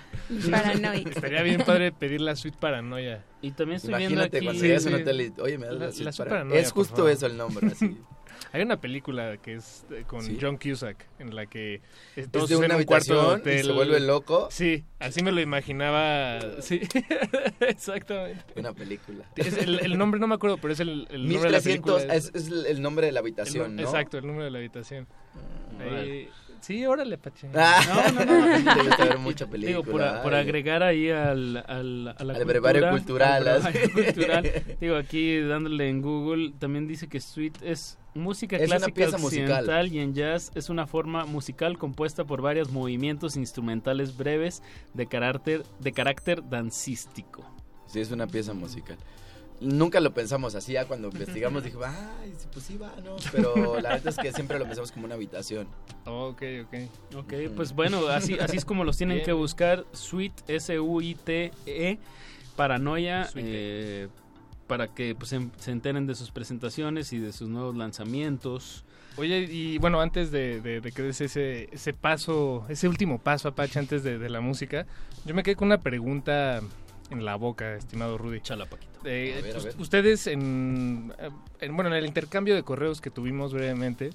Speaker 7: Paranoico.
Speaker 1: Estaría bien padre pedir la suite paranoia.
Speaker 2: Y también estoy viendo
Speaker 6: Imagínate
Speaker 2: aquí...
Speaker 6: cuando
Speaker 1: Sí,
Speaker 6: llegas a un hotel y, oye, me das
Speaker 1: La-
Speaker 6: la, suite
Speaker 1: la suite
Speaker 6: para-".
Speaker 1: paranoia,
Speaker 6: Es justo eso el nombre, así. <laughs>
Speaker 1: Hay una película que es eh, con
Speaker 6: ¿Sí?
Speaker 1: John Cusack en la que eh,
Speaker 6: Es
Speaker 1: todos
Speaker 6: de
Speaker 1: en
Speaker 6: una
Speaker 1: un cuarto de
Speaker 6: habitación y se
Speaker 1: hotel.
Speaker 6: vuelve loco.
Speaker 1: Sí, así me lo imaginaba. Sí, <laughs> exactamente.
Speaker 6: Una película.
Speaker 1: Es el, el nombre no me acuerdo, pero es el, el nombre de la
Speaker 6: 1300
Speaker 1: película.
Speaker 6: es, es el nombre de la
Speaker 1: el
Speaker 6: habitación,
Speaker 1: nu-
Speaker 6: ¿no?
Speaker 1: Exacto, el número de la habitación.
Speaker 2: Órale.
Speaker 1: Ahí- sí, órale, Pache.
Speaker 6: Ah, no, no, no. Debes de ver mucha película.
Speaker 2: Digo, por, a- por agregar ahí al, al, a la
Speaker 6: Al brevario cultural,
Speaker 2: al brevario <laughs> cultural. Digo, aquí dándole en Google, también dice que Sweet es música
Speaker 6: Es una
Speaker 2: clásica
Speaker 6: pieza musical.
Speaker 2: occidental y en jazz es una forma musical compuesta por varios movimientos instrumentales breves de carácter, de carácter dancístico.
Speaker 6: Sí, es una pieza musical. Nunca lo pensamos así, ya cuando investigamos dije, ay, pues sí va, ¿no? Pero la verdad es que siempre lo pensamos como una habitación.
Speaker 1: Ok, ok.
Speaker 2: Ok, pues bueno, así, así es como los tienen
Speaker 1: Bien.
Speaker 2: que buscar. Sweet, S-U-I-T-E, Paranoia,
Speaker 1: Sweet.
Speaker 2: eh, para que pues, se, se enteren de sus presentaciones y de sus nuevos lanzamientos.
Speaker 1: Oye, y bueno, antes de, de- de que des ese, ese paso, ese último paso, Apache, antes de, de la música, yo me quedé con una pregunta en la boca, estimado Rudy.
Speaker 2: Chala, Paquito.
Speaker 1: Eh,
Speaker 6: A ver, a
Speaker 1: us-
Speaker 6: ver.
Speaker 1: Ustedes en, eh, en- bueno, en el intercambio de correos que tuvimos brevemente,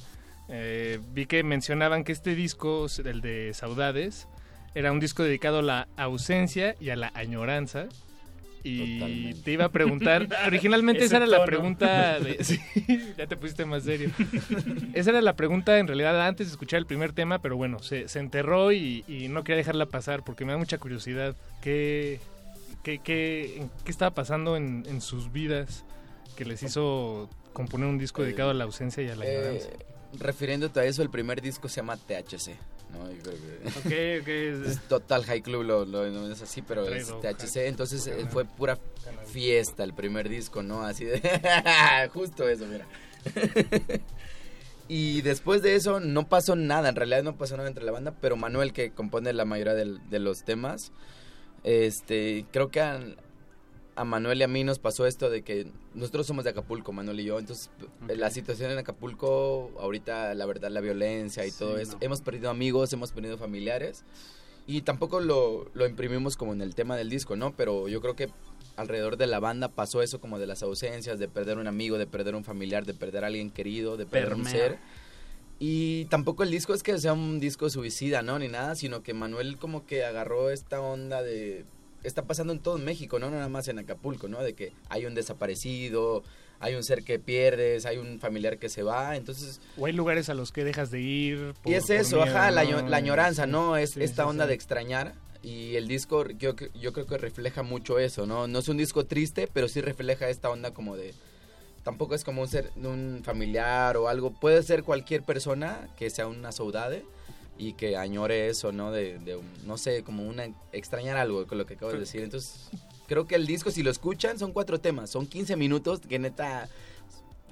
Speaker 1: eh, vi que mencionaban que este disco, el de Saudades, era un disco dedicado a la ausencia y a la añoranza. Y
Speaker 6: Totalmente.
Speaker 1: te iba a preguntar, <laughs> originalmente esa era la pregunta de... <laughs> Sí, ya te pusiste más serio. Esa era la pregunta en realidad antes de escuchar el primer tema, pero bueno, se, se enterró y, y no quería dejarla pasar porque me da mucha curiosidad. ¿Qué, qué, qué, qué estaba pasando en, en sus vidas que les hizo componer un disco dedicado a la ausencia y a la ignorancia?
Speaker 6: Eh, refiriéndote a eso, el primer disco se llama THC. ¿no? Yo creo que-
Speaker 2: Ok, ok. <laughs> es-
Speaker 6: Total High Club, lo, lo no es así, pero es THC. Entonces eh, fue pura fiesta el primer disco, ¿no? Así de. <laughs> Justo eso, mira. <laughs> y después de eso no pasó nada, en realidad no pasó nada entre la banda, pero Manuel, que compone la mayoría de los temas, este, creo que a, a Manuel y a mí nos pasó esto de que nosotros somos de Acapulco, Manuel y yo, entonces la situación en Acapulco, ahorita la verdad, la violencia y
Speaker 2: Sí,
Speaker 6: todo eso,
Speaker 2: no.
Speaker 6: hemos perdido amigos, hemos perdido familiares. Y tampoco lo, lo imprimimos como en el tema del disco, ¿no? Pero yo creo que alrededor de la banda pasó eso como de las ausencias, de perder un amigo, de perder un familiar, de perder a alguien querido, de perder un ser. Y tampoco el disco es que sea un disco suicida, ¿no? Ni nada, sino que Manuel como que agarró esta onda de... Está pasando en todo México, ¿no? No nada más en Acapulco, ¿no? De que hay un desaparecido, hay un ser que pierdes, hay un familiar que se va, entonces...
Speaker 1: ¿O hay lugares a los que dejas de ir? por-
Speaker 6: Y es eso,
Speaker 1: miedo,
Speaker 6: ajá, la,
Speaker 1: ¿no?
Speaker 6: año- la añoranza, ¿no? Es
Speaker 1: sí,
Speaker 6: esta onda
Speaker 1: sí.
Speaker 6: de extrañar. Y el disco, yo, yo creo que refleja mucho eso, ¿no? No es un disco triste, pero sí refleja esta onda como de... Tampoco es como un ser, un familiar o algo. Puede ser cualquier persona que sea una saudade, y que añore eso, ¿no? De, no sé, como una extrañar algo con lo que acabo de decir. Entonces, creo que el disco si lo escuchan son cuatro temas, son 15 minutos que neta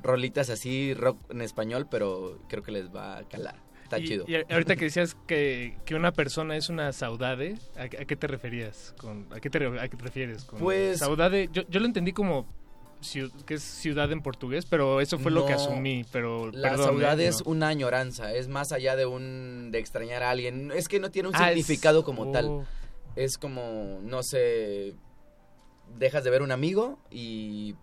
Speaker 6: rolitas así rock en español, pero creo que les va a calar. Está
Speaker 1: y,
Speaker 6: chido.
Speaker 1: y ahorita que decías que, que una persona es una saudade, ¿a, qué- a qué te referías? Con, ¿a, qué te, re- a qué te refieres? Con
Speaker 6: Pues-
Speaker 1: Saudade, yo, yo lo entendí como que es ciudad en portugués, pero eso fue lo que asumí, pero
Speaker 6: La
Speaker 1: perdón,
Speaker 6: saudade
Speaker 1: ¿eh?
Speaker 6: es una añoranza, es más allá de un de extrañar a alguien. Es que no tiene un
Speaker 1: Ah, es-
Speaker 6: significado como
Speaker 1: oh.
Speaker 6: tal. Es como, no sé, dejas de ver un amigo y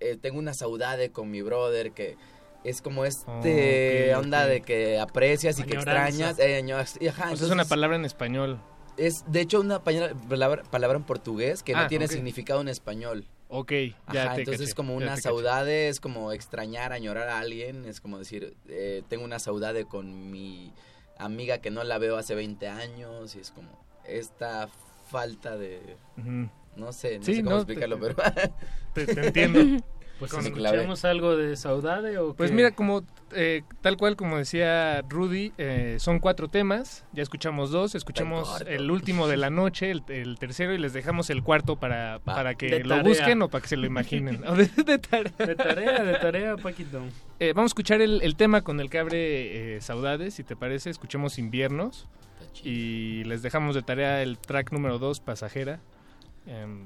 Speaker 6: eh, tengo una saudade con mi brother que es como este
Speaker 1: Oh,
Speaker 6: onda de que aprecias y que extrañas. eh, ajá,
Speaker 1: O sea, es una palabra en español.
Speaker 6: es de hecho una palabra, palabra en portugués que no
Speaker 1: Ah,
Speaker 6: tiene significado en español.
Speaker 1: Ok, ya
Speaker 6: Ajá,
Speaker 1: te
Speaker 6: entonces
Speaker 1: caché,
Speaker 6: como una
Speaker 1: te caché.
Speaker 6: saudade es como extrañar, añorar a alguien, es como decir, eh, tengo una saudade con mi amiga que no la veo hace 20 años y es como esta falta de, no sé, no
Speaker 1: Sí,
Speaker 6: sé cómo
Speaker 1: no, te-
Speaker 6: explicarlo, pero <laughs>
Speaker 1: Te, te entiendo.
Speaker 2: Pues escuchamos algo de Saudade o
Speaker 1: Pues
Speaker 2: qué?
Speaker 1: mira, como eh, tal cual como decía Rudy, eh, son cuatro temas. Ya escuchamos dos, escuchamos el último de la noche, el, el tercero y les dejamos el cuarto para,
Speaker 6: Va.
Speaker 1: para que lo
Speaker 2: tarea.
Speaker 1: busquen o para que se lo imaginen. <laughs> De- de tarea.
Speaker 2: De tarea, de tarea, Paquito.
Speaker 1: Eh, vamos a escuchar el, el tema con el que abre Saudades, si te parece. Escuchemos Inviernos y les dejamos de tarea el track número dos, Pasajera. Em,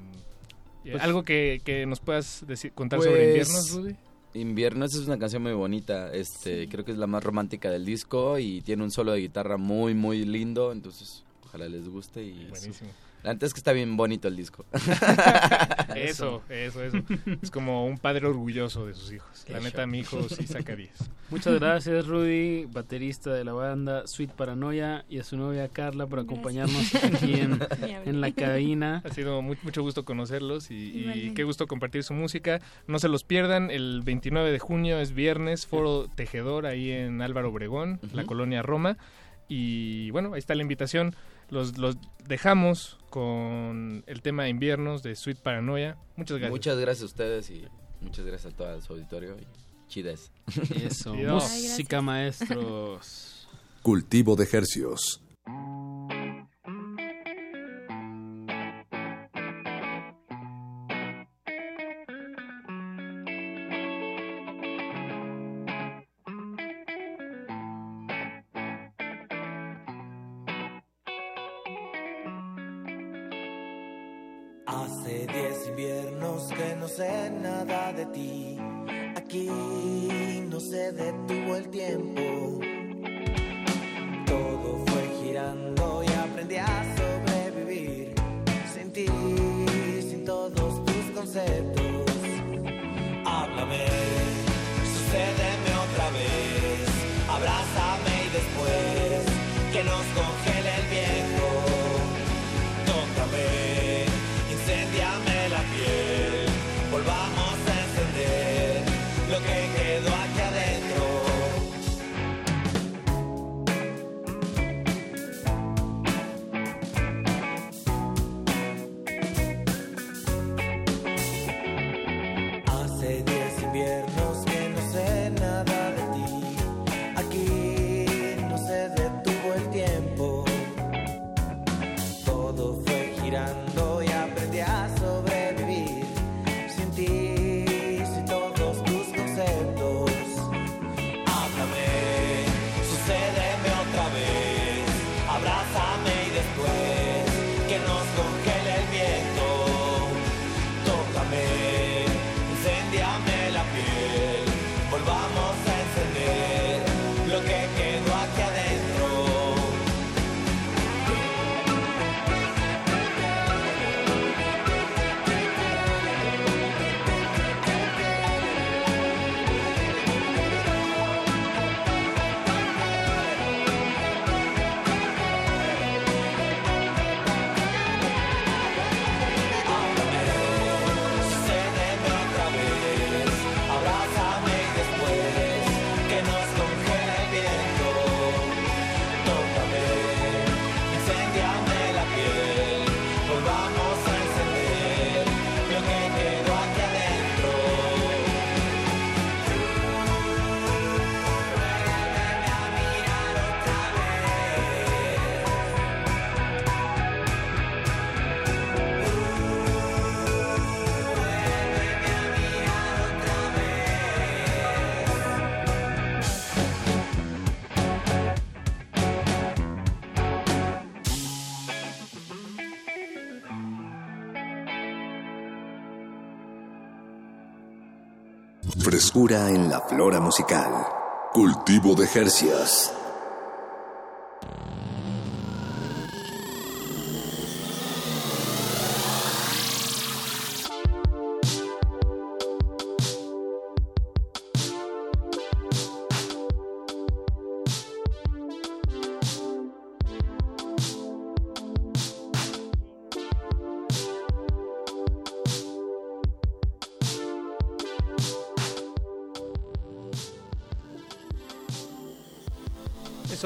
Speaker 6: Pues-
Speaker 1: ¿Algo que, que nos puedas decir, contar sobre
Speaker 6: Pues,
Speaker 1: Inviernos, Rudy?
Speaker 6: Invierno esa es una canción muy bonita, este, creo que es la más romántica del disco y tiene un solo de guitarra muy muy lindo, entonces ojalá les guste y
Speaker 1: Buenísimo.
Speaker 6: La neta es que está bien bonito el disco. <laughs>
Speaker 1: Eso, eso, eso. Es como un padre orgulloso de sus hijos. La neta, mi hijo sí saca 10.
Speaker 2: Muchas gracias, Rudy, baterista de la banda Sweet Paranoia, y a su novia Carla por
Speaker 7: Gracias.
Speaker 2: acompañarnos aquí en, <laughs> en la cabina.
Speaker 1: Ha sido mu- mucho gusto conocerlos y, y qué gusto compartir su música. No se los pierdan, el 29 de junio es viernes, Foro Tejedor ahí en Álvaro Obregón, la colonia Roma. Y bueno, ahí está la invitación. Los, los dejamos con el tema de inviernos de Sweet Paranoia. Muchas gracias.
Speaker 6: Muchas gracias a ustedes y muchas gracias a todo su auditorio y chidas.
Speaker 2: Eso, música maestros.
Speaker 5: Cultivo de hercios.
Speaker 3: En la flora musical. Cultivo de Jercias.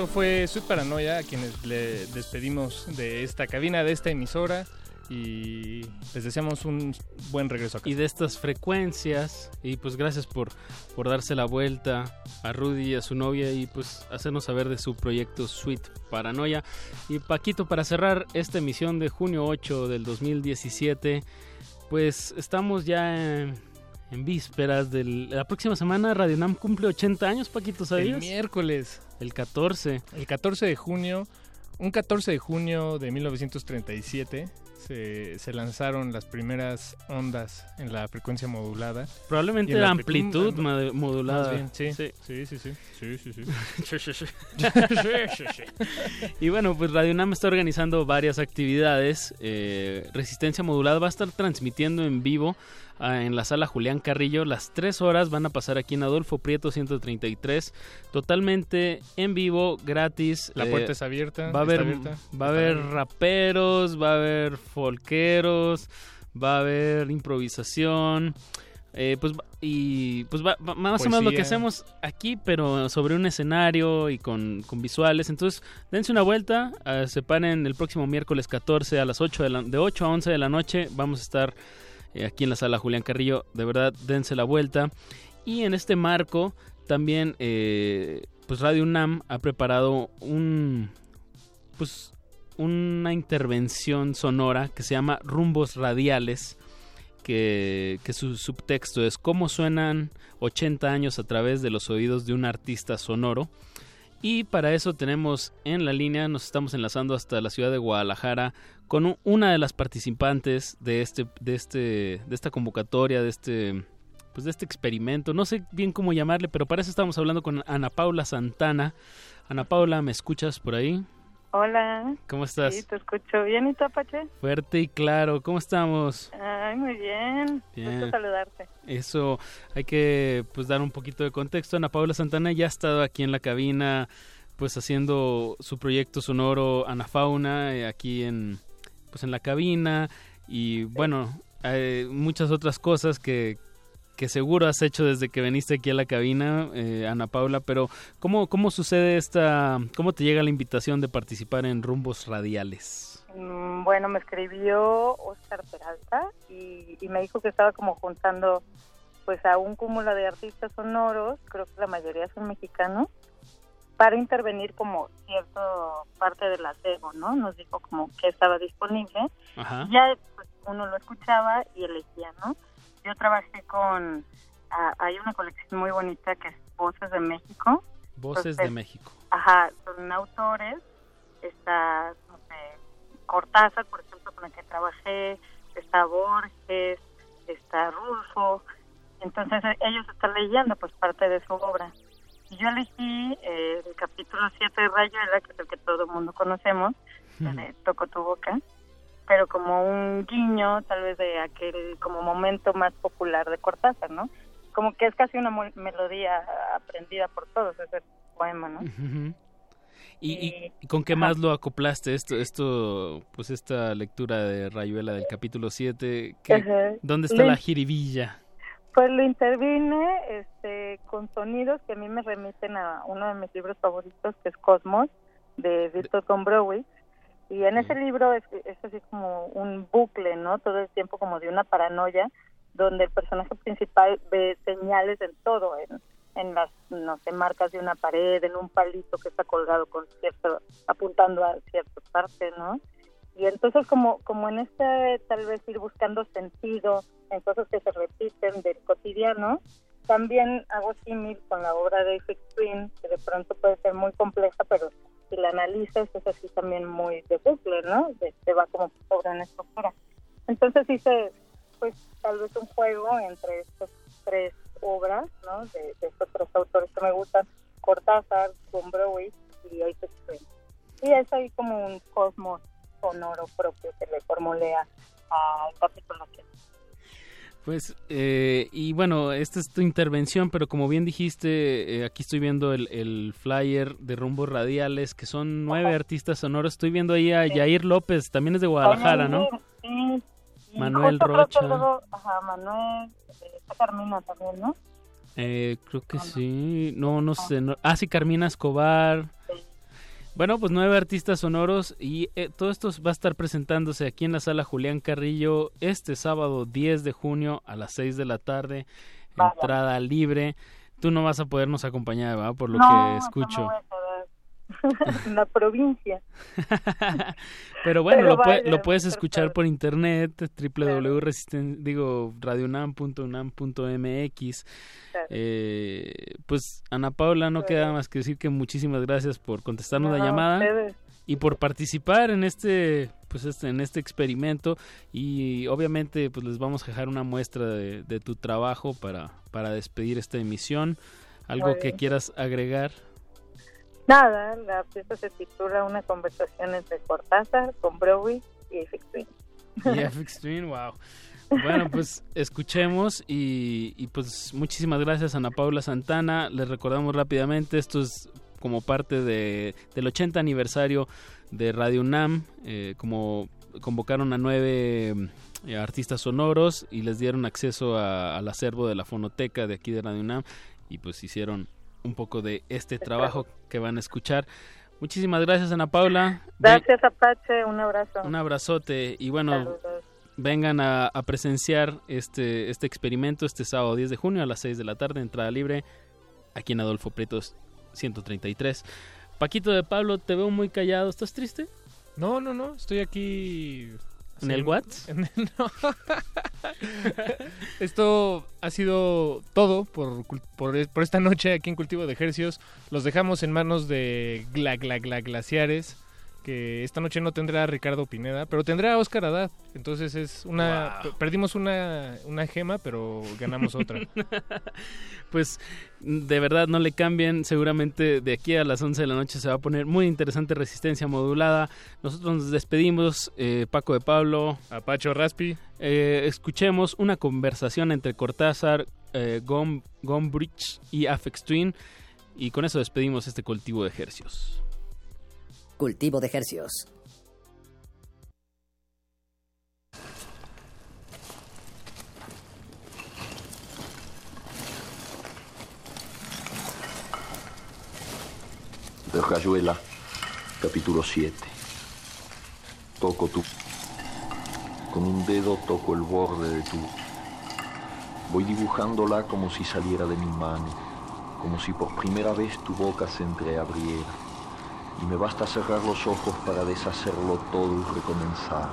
Speaker 1: Fue Sweet Paranoia, a quienes le despedimos de esta cabina, de esta emisora. Y les deseamos un buen regreso a casa.
Speaker 2: y de estas frecuencias. Y pues gracias por, por darse la vuelta a Rudy y a su novia y pues hacernos saber de su proyecto Sweet Paranoia. Y Paquito, para cerrar esta emisión de junio 8 del 2017, pues estamos ya en, en vísperas de la próxima semana. Radio Nam cumple 80 años, Paquito,
Speaker 1: El
Speaker 2: ¿sabías?
Speaker 1: miércoles,
Speaker 2: El 14.
Speaker 1: el 14 de junio, un 14 de junio de 1937, se, se lanzaron las primeras ondas en la frecuencia modulada.
Speaker 2: Probablemente la amplitud modulada.
Speaker 1: sí.
Speaker 2: Sí.
Speaker 1: Sí, sí, sí. Sí, sí.
Speaker 2: Y bueno, pues Radio Nam está organizando varias actividades. Eh, Resistencia Modulada va a estar transmitiendo en vivo en la sala Julián Carrillo. Las tres horas van a pasar aquí en Adolfo Prieto 133. Totalmente en vivo, gratis.
Speaker 1: La
Speaker 2: Eh,
Speaker 1: puerta es abierta.
Speaker 2: Va a haber,
Speaker 1: abierta,
Speaker 2: va a haber
Speaker 1: abierta.
Speaker 2: raperos, va a haber folqueros, va a haber improvisación. eh, pues y pues va, va- más o menos lo que hacemos aquí, pero sobre un escenario y con, con visuales. Entonces, dense una vuelta, eh, se paren el próximo miércoles 14 a las 8 de, la, de 8 a 11 de la noche. Vamos a estar eh, aquí en la sala Julián Carrillo. De verdad, dense la vuelta. Y en este marco, también, eh, pues Radio UNAM ha preparado un, pues, una intervención sonora que se llama Rumbos Radiales, que, que su subtexto es cómo suenan 80 años a través de los oídos de un artista sonoro. Y para eso tenemos en la línea, nos estamos enlazando hasta la ciudad de Guadalajara con una de las participantes de este, de este, de esta convocatoria, de este, pues de este experimento. No sé bien cómo llamarle, pero para eso estamos hablando con Ana Paula Santana. Ana Paula, ¿me escuchas por ahí?
Speaker 8: Hola.
Speaker 2: ¿Cómo estás?
Speaker 8: Sí, te escucho bien. ¿Y tú, Apache?
Speaker 2: Fuerte y claro, ¿cómo estamos?
Speaker 8: Ay, muy bien.
Speaker 2: Bien.
Speaker 8: Gusto saludarte.
Speaker 2: Eso hay que pues dar un poquito de contexto. Ana Paula Santana ya ha estado aquí en la cabina pues haciendo su proyecto sonoro Ana Fauna eh, aquí en pues en la cabina y bueno, hay muchas otras cosas que que seguro has hecho desde que viniste aquí a la cabina, eh, Ana Paula, pero ¿cómo, ¿cómo sucede esta, cómo te llega la invitación de participar en Rumbos Radiales?
Speaker 8: Mm, Bueno, me escribió Oscar Peralta y, y me dijo que estaba como juntando pues a un cúmulo de artistas sonoros, creo que la mayoría son mexicanos, para intervenir como cierto parte del acervo, ¿no? Nos dijo como que estaba disponible.
Speaker 2: Ajá.
Speaker 8: Ya pues, uno lo escuchaba y elegía, ¿no? Yo trabajé con, ah, hay una colección muy bonita que es Voces de México,
Speaker 2: Voces de México.
Speaker 8: Ajá, son autores. Está, no sé, Cortázar, por ejemplo, con el que trabajé. Está Borges, está Rulfo. Entonces eh, ellos están leyendo pues parte de su obra. Y yo elegí eh, el capítulo 7 de Rayuela, que es el que todo el mundo conocemos, el de Toco tu boca, pero como un guiño tal vez de aquel como momento más popular de Cortázar, ¿no? Como que es casi una melodía aprendida por todos ese poema, ¿no?
Speaker 2: ¿Y, y-
Speaker 8: Eh,
Speaker 2: y con qué más lo acoplaste esto, esto, pues esta lectura de Rayuela del capítulo 7? ¿qué-
Speaker 8: Ajá.
Speaker 2: ¿Dónde está la jiribilla?
Speaker 8: Pues lo intervine este, con sonidos que a mí me remiten a uno de mis libros favoritos, que es Cosmos, de Víctor Gombrowicz. Y en ese libro es, es así como un bucle, ¿no? Todo el tiempo como de una paranoia, donde el personaje principal ve señales en todo, en, en las, no sé, marcas de una pared, en un palito que está colgado con cierto, apuntando a cierta parte, ¿no? Y entonces como, como en este tal vez ir buscando sentido en cosas que se repiten del cotidiano, también hago símil con la obra de Twin, que de pronto puede ser muy compleja, pero si la analizas es así también muy de bucle, ¿no? De- Te va como obra en estructura. Entonces hice pues tal vez un juego entre estas tres obras ¿no? De, de estos tres autores que me gustan, Cortázar, Gombrowicz y Twin. Y es ahí como un cosmos sonoro propio que le formulea al capítulo 7.
Speaker 2: Pues, eh, y bueno, esta es tu intervención, pero como bien dijiste, eh, aquí estoy viendo el, el flyer de Rumbos Radiales, que son nueve artistas sonoros. Estoy viendo ahí a Yair López, también es de Guadalajara, ¿no?
Speaker 8: Sí, y
Speaker 2: Manuel Rocha.
Speaker 8: luego, ajá, Manuel, eh, está Carmina también, ¿no?
Speaker 2: Eh, creo que sí. No, no sé. no- Ah, sí, Carmina Escobar. Bueno, pues nueve artistas sonoros y eh, todo esto va a estar presentándose aquí en la sala Julián Carrillo este sábado 10 de junio a las 6 de la tarde.
Speaker 8: Vaya.
Speaker 2: Entrada libre. Tú no vas a podernos acompañar, ¿verdad? Por lo
Speaker 8: no,
Speaker 2: que
Speaker 8: no
Speaker 2: escucho.
Speaker 8: voy a saber. en la provincia. <laughs>
Speaker 2: Pero bueno,
Speaker 8: Pero
Speaker 2: lo,
Speaker 8: vaya,
Speaker 2: lo puedes escuchar
Speaker 8: padre.
Speaker 2: por internet, www.resisten, digo, radionam.unam.mx.
Speaker 8: Claro.
Speaker 2: Eh, pues Ana Paula, no queda más que decir que muchísimas gracias por contestarnos la llamada
Speaker 8: ustedes.
Speaker 2: y por participar en este pues este, en este experimento y obviamente pues les vamos a dejar una muestra de, de tu trabajo para, para despedir esta emisión. Algo que quieras agregar.
Speaker 8: Nada, la pieza se titula Una conversación entre Cortázar, Gombrowicz y Apex Twin.
Speaker 2: Y FX Twin, wow. Bueno, pues escuchemos y, y, pues muchísimas gracias Ana Paula Santana. Les recordamos rápidamente, esto es como parte de, del 80 aniversario de Radio UNAM, eh, como convocaron a nueve eh, artistas sonoros y les dieron acceso a- al acervo de la fonoteca de aquí de Radio UNAM y pues hicieron un poco de este trabajo que van a escuchar. Muchísimas gracias Ana Paula.
Speaker 8: Gracias, Apache. Un abrazo.
Speaker 2: un abrazote y bueno,
Speaker 8: Saludos.
Speaker 2: vengan a, a presenciar este, este experimento este sábado 10 de junio a las 6 de la tarde, entrada libre, aquí en Adolfo Prietos 133. Paquito de Pablo, te veo muy callado, ¿estás triste?
Speaker 1: No, no, no, estoy aquí...
Speaker 2: ¿En el Whats? <laughs>
Speaker 1: en- no. <laughs> Esto ha sido todo por, por, por esta noche aquí en Cultivo de Ejercios. Los dejamos en manos de Gla Gla Gla Glaciares, que esta noche no tendrá a Ricardo Pineda, pero tendrá a Oscar Haddad. Entonces es una...
Speaker 2: Wow.
Speaker 1: Perdimos una, una gema, pero ganamos otra. <laughs>
Speaker 2: Pues de verdad no le cambien, seguramente de aquí a las 11 de la noche se va a poner muy interesante resistencia modulada. Nosotros nos despedimos, eh, Paco de Pablo,
Speaker 1: Apacho Raspi.
Speaker 2: Eh, escuchemos una conversación entre Cortázar, eh, Gom, Gombrich y Afex Twin y con eso despedimos este cultivo de ejercios.
Speaker 9: Cultivo de Hercios.
Speaker 10: de Rayuela, capítulo 7. Toco tu... Con un dedo toco el borde de tu... Voy dibujándola como si saliera de mi mano, como si por primera vez tu boca se entreabriera. Y me basta cerrar los ojos para deshacerlo todo y recomenzar.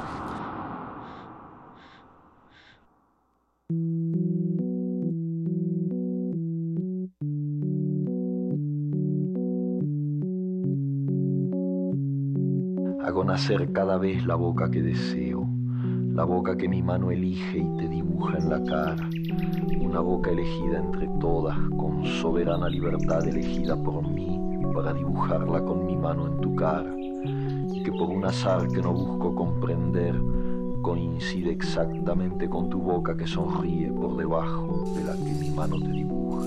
Speaker 10: Hago nacer cada vez la boca que deseo, la boca que mi mano elige y te dibuja en la cara, una boca elegida entre todas, con soberana libertad elegida por mí para dibujarla con mi mano en tu cara, que por un azar que no busco comprender, coincide exactamente con tu boca que sonríe por debajo de la que mi mano te dibuja.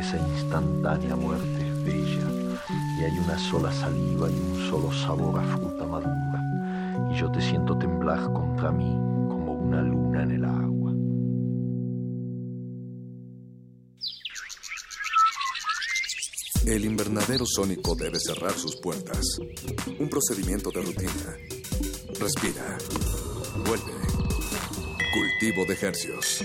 Speaker 10: esa instantánea muerte es bella, y hay una sola saliva y un solo sabor a fruta madura, y yo te siento temblar contra mí como una luna en el agua.
Speaker 3: El invernadero sónico debe cerrar sus puertas. Un procedimiento de rutina. Respira. Vuelve. Cultivo de hercios.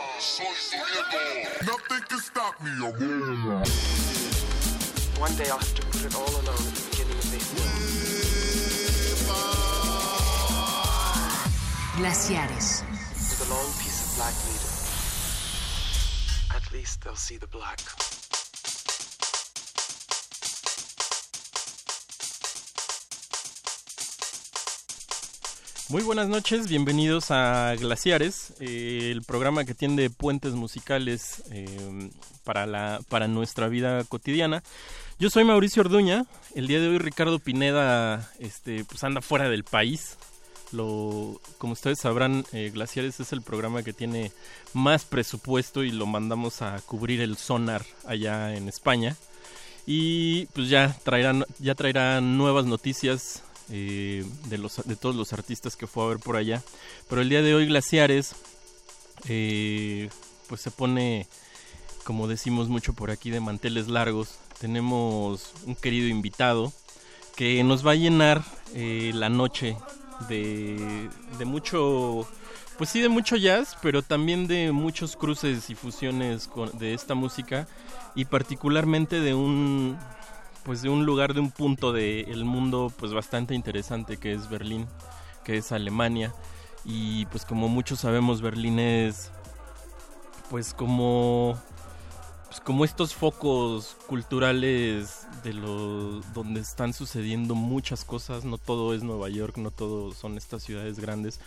Speaker 11: One day I'll have to put it all alone at the beginning of this
Speaker 12: Glaciares.
Speaker 11: With a long piece of black leader. At least they'll see the black.
Speaker 13: Muy buenas noches, bienvenidos a Glaciares, eh, el programa que tiende puentes musicales eh, para, la, para nuestra vida cotidiana. Yo soy Mauricio Orduña, el día de hoy Ricardo Pineda este, pues anda fuera del país. Lo, como ustedes sabrán, eh, Glaciares es el programa que tiene más presupuesto y lo mandamos a cubrir el sonar allá en España. Y pues ya traerán, ya traerán nuevas noticias eh, de, los, de todos los artistas que fue a ver por allá. Pero el día de hoy Glaciares eh, pues se pone, como decimos mucho por aquí, de manteles largos. Tenemos un querido invitado que nos va a llenar eh, la noche de, de mucho... Pues sí, de mucho jazz, pero también de muchos cruces y fusiones de esta música y particularmente de un pues de un lugar de un punto del mundo pues bastante interesante que es Berlín, que es Alemania. Y pues como muchos sabemos Berlín es pues como pues como estos focos culturales de los donde están sucediendo muchas cosas, no todo es Nueva York, no todo son estas ciudades grandes,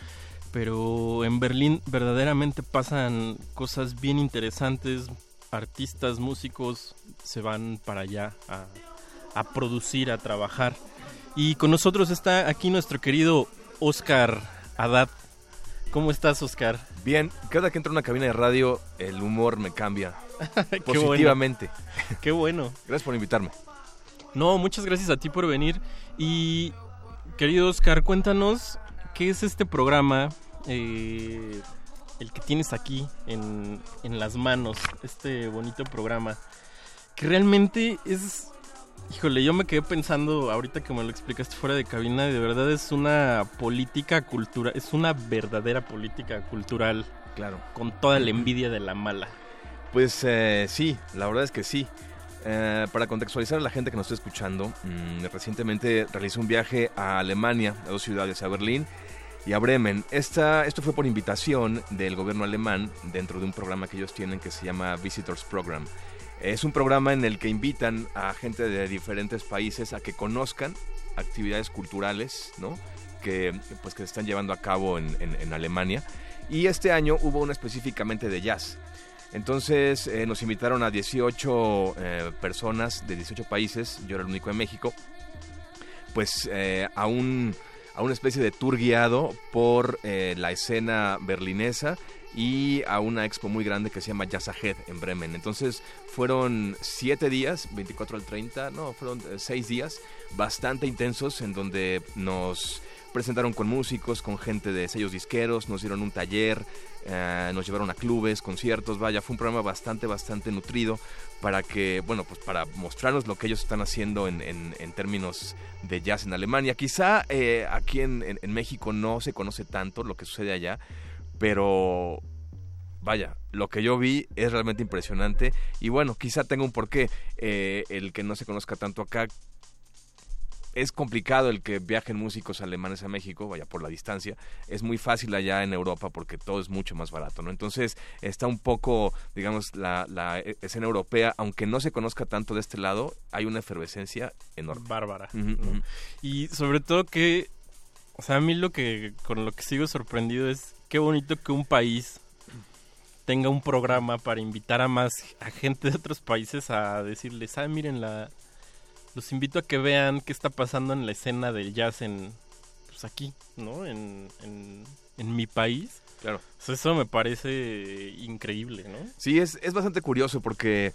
Speaker 13: pero en Berlín verdaderamente pasan cosas bien interesantes, artistas, músicos se van para allá a, a producir, a trabajar. Y con nosotros está aquí nuestro querido Oscar Haddad. ¿Cómo estás, Oscar?
Speaker 14: Bien, cada que entro a una cabina de radio, el humor me cambia.
Speaker 13: Qué
Speaker 14: positivamente.
Speaker 13: bueno. Qué bueno. <laughs>
Speaker 14: Gracias por invitarme.
Speaker 13: No, muchas gracias a ti por venir. Y querido Oscar, cuéntanos qué es este programa, eh, el que tienes aquí en, en las manos, este bonito programa, que realmente es... Híjole, yo me quedé pensando ahorita que me lo explicaste fuera de cabina, de verdad es una política cultural, es una verdadera política cultural.
Speaker 14: Claro.
Speaker 13: Con toda la envidia de la mala.
Speaker 14: Pues eh, sí, la verdad es que sí. Eh, para contextualizar a la gente que nos está escuchando, mm, recientemente realicé un viaje a Alemania, a dos ciudades, a Berlín y a Bremen. Esta, esto fue por invitación del gobierno alemán dentro de un programa que ellos tienen que se llama Visitors Program. Es un programa en el que invitan a gente de diferentes países a que conozcan actividades culturales, ¿no? Que, pues, que se están llevando a cabo en, Alemania. Y este año hubo una específicamente de jazz. Entonces eh, nos invitaron a 18 eh, personas de 18 países, yo era el único de México, pues eh, a, un, a una especie de tour guiado por la escena berlinesa y a una expo muy grande que se llama Jazz Ahead en Bremen. Entonces fueron siete días, 24 al 30, no, fueron eh, seis días bastante intensos en donde nos presentaron con músicos, con gente de sellos disqueros, nos dieron un taller, eh, nos llevaron a clubes, conciertos, vaya, fue un programa bastante, bastante nutrido para que, bueno, pues para mostrarnos lo que ellos están haciendo en, en- en términos de jazz en Alemania. Quizá eh, aquí en México no se conoce tanto lo que sucede allá, pero vaya, lo que yo vi es realmente impresionante y bueno, quizá tenga un porqué eh, el que no se conozca tanto acá. Es complicado el que viajen músicos alemanes a México, vaya por la distancia. Es muy fácil allá en Europa porque todo es mucho más barato, ¿no? Entonces está un poco, digamos, la, la e- escena europea, aunque no se conozca tanto de este lado, hay una efervescencia enorme.
Speaker 13: Bárbara. Y sobre todo que, o sea, a mí lo que, con lo que sigo sorprendido es qué bonito que un país tenga un programa para invitar a más a gente de otros países a decirles, ah, miren, la, los invito a que vean qué está pasando en la escena del jazz en, pues aquí, ¿no? En, en, en mi país.
Speaker 14: Claro.
Speaker 13: Eso me parece increíble, ¿no?
Speaker 14: Sí, es, es bastante curioso porque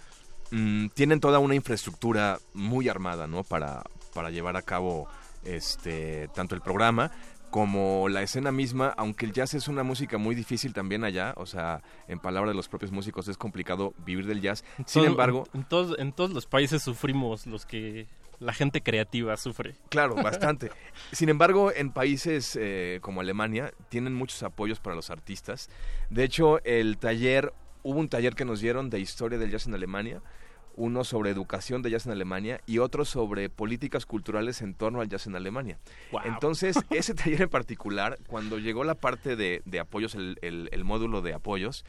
Speaker 14: mm, tienen toda una infraestructura muy armada, ¿no? Para, para llevar a cabo este tanto el programa como la escena misma, aunque el jazz es una música muy difícil también allá, o sea, en palabras de los propios músicos es complicado vivir del jazz. Sin
Speaker 13: Todo-
Speaker 14: embargo,
Speaker 13: en, todos, en todos los países sufrimos los que la gente creativa sufre.
Speaker 14: Claro, <laughs> bastante. Sin embargo, en países eh, como Alemania tienen muchos apoyos para los artistas. De hecho, el taller, hubo un taller que nos dieron de historia del jazz en Alemania, uno sobre educación de jazz en Alemania y otro sobre políticas culturales en torno al jazz en Alemania. Entonces, <laughs> ese taller en particular, cuando llegó la parte de, de apoyos, el, el- el módulo de apoyos,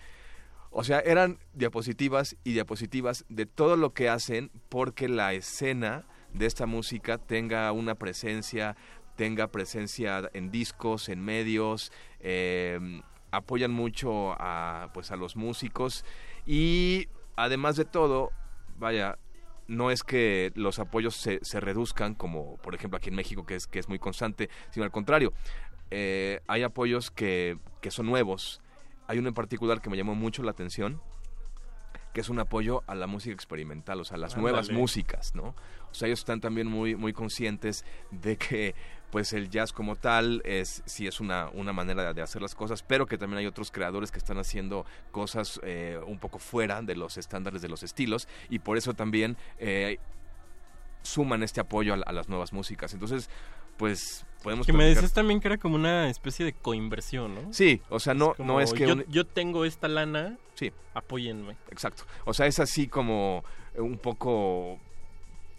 Speaker 14: o sea, eran diapositivas y diapositivas de todo lo que hacen porque la escena de esta música tenga una presencia, tenga presencia en discos, en medios, eh, apoyan mucho a, pues, a los músicos y además de todo, vaya, no es que los apoyos se, se reduzcan como por ejemplo aquí en México que es, que es muy constante, sino al contrario, eh, hay apoyos que, que son nuevos. Hay uno en particular que me llamó mucho la atención, que es un apoyo a la música experimental, o sea, a las nuevas músicas, ¿no? O sea, ellos están también muy, muy conscientes de que pues el jazz como tal es sí es una, una manera de, hacer las cosas, pero que también hay otros creadores que están haciendo cosas eh, un poco fuera de los estándares de los estilos y por eso también eh, suman este apoyo a, a las nuevas músicas. Entonces, pues podemos
Speaker 13: Que me decías también que era como una especie de coinversión, ¿no?
Speaker 14: Sí, o sea, no,
Speaker 13: como,
Speaker 14: no es que...
Speaker 13: Yo,
Speaker 14: un-
Speaker 13: yo tengo esta lana,
Speaker 14: Sí.
Speaker 13: apóyenme.
Speaker 14: Exacto. O sea, es así como un poco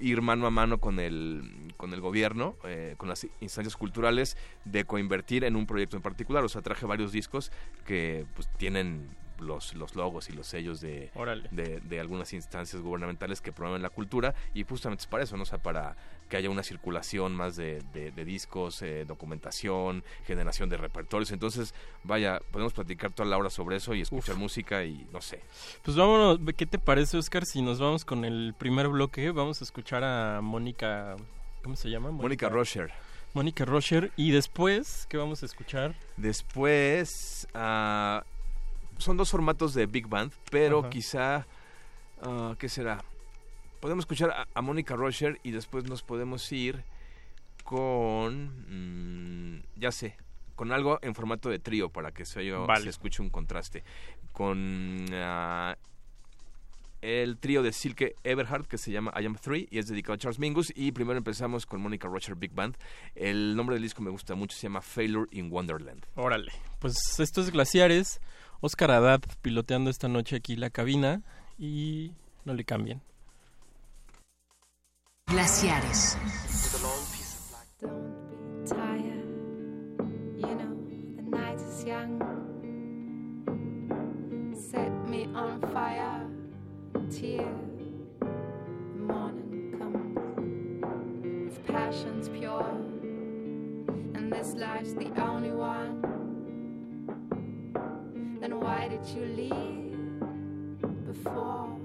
Speaker 14: ir mano a mano con el, con el gobierno, eh, con las instancias culturales, de coinvertir en un proyecto en particular. O sea, traje varios discos que pues tienen los, los logos y los sellos de, de, de algunas instancias gubernamentales que promueven la cultura y justamente es para eso, ¿no? O sea, para que haya una circulación más de, de- de discos, eh, documentación, generación de repertorios. Entonces, vaya, podemos platicar toda la hora sobre eso y escuchar música y no sé.
Speaker 13: Pues vámonos, ¿qué te parece, Oscar? Si nos vamos con el primer bloque, vamos a escuchar a Mónica, ¿cómo se llama?
Speaker 14: Mónica Rocher.
Speaker 13: Mónica Rocher. Y después, ¿qué vamos a escuchar?
Speaker 14: Después, ah, son dos formatos de Big Band, pero
Speaker 13: Ajá.
Speaker 14: quizá, ah, ¿qué será? Podemos escuchar a, a Mónica Rocher y después nos podemos ir con, mm, ya sé, con algo en formato de trío para que se,
Speaker 13: Vale.
Speaker 14: se escuche un contraste. Con ah, el trío de Silke Everhard que se llama I Am Three y es dedicado a Charles Mingus. Y primero empezamos con Mónica Rocher Big Band. El nombre del disco me gusta mucho, se llama Failure in Wonderland.
Speaker 13: Órale. Pues esto es Glaciares. Oscar Haddad piloteando esta noche aquí la cabina. Y no le cambien.
Speaker 15: Glaciares.
Speaker 16: tired. You know, the night is young. Set me on fire, tear. The morning comes with passions pure, and this life's the only one.
Speaker 15: Why did you leave before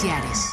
Speaker 12: Glaciares.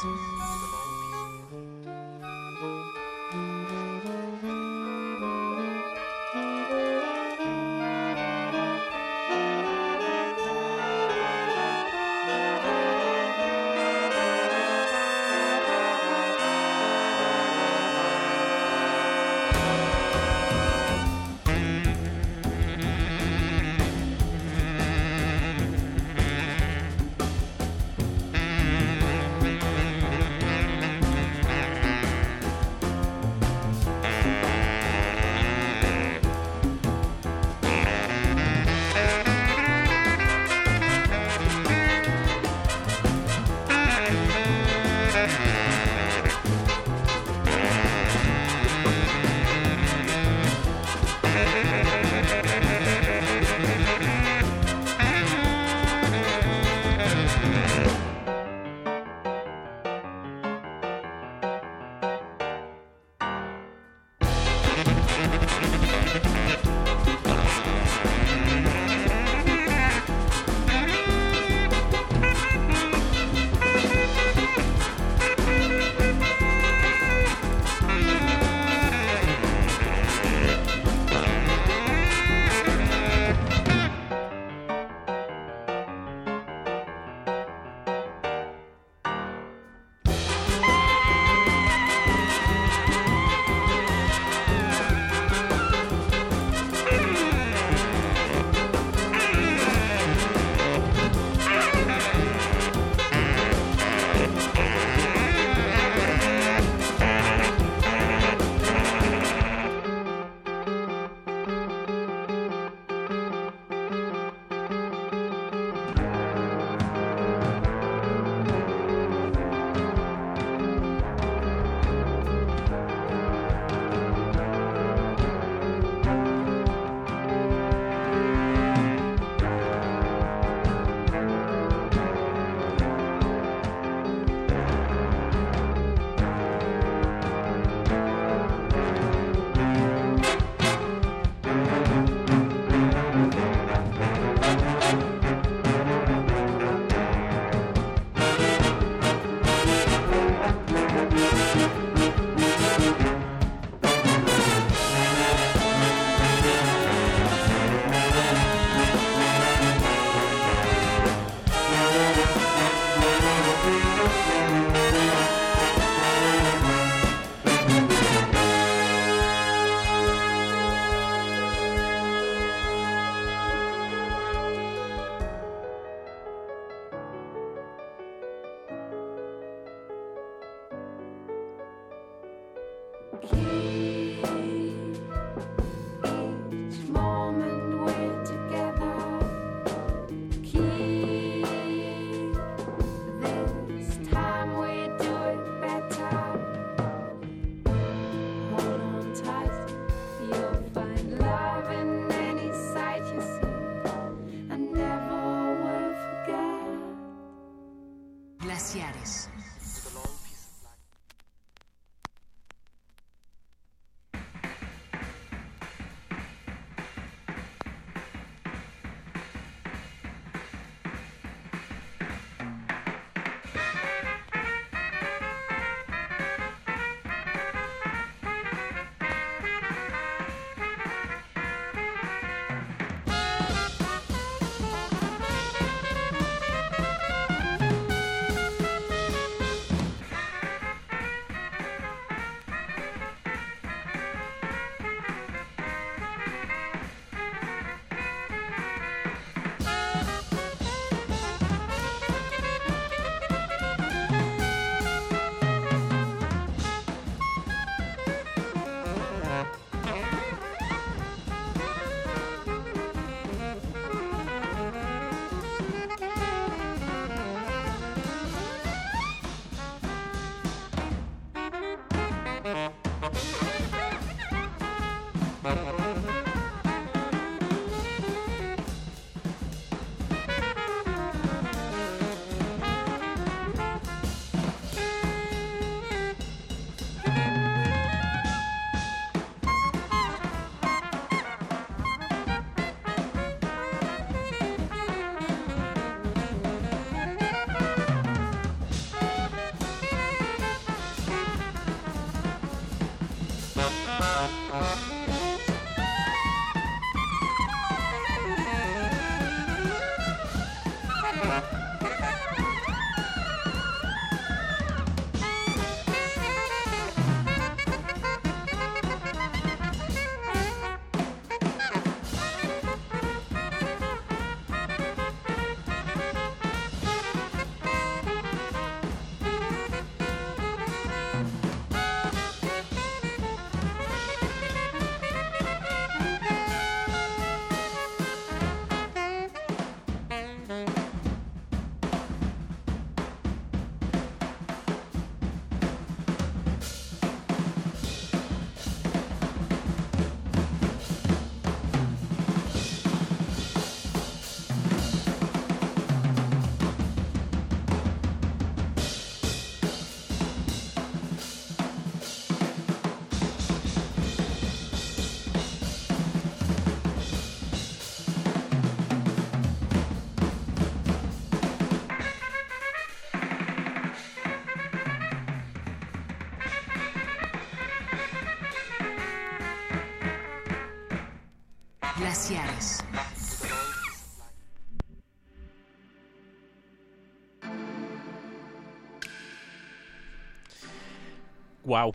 Speaker 13: Wow.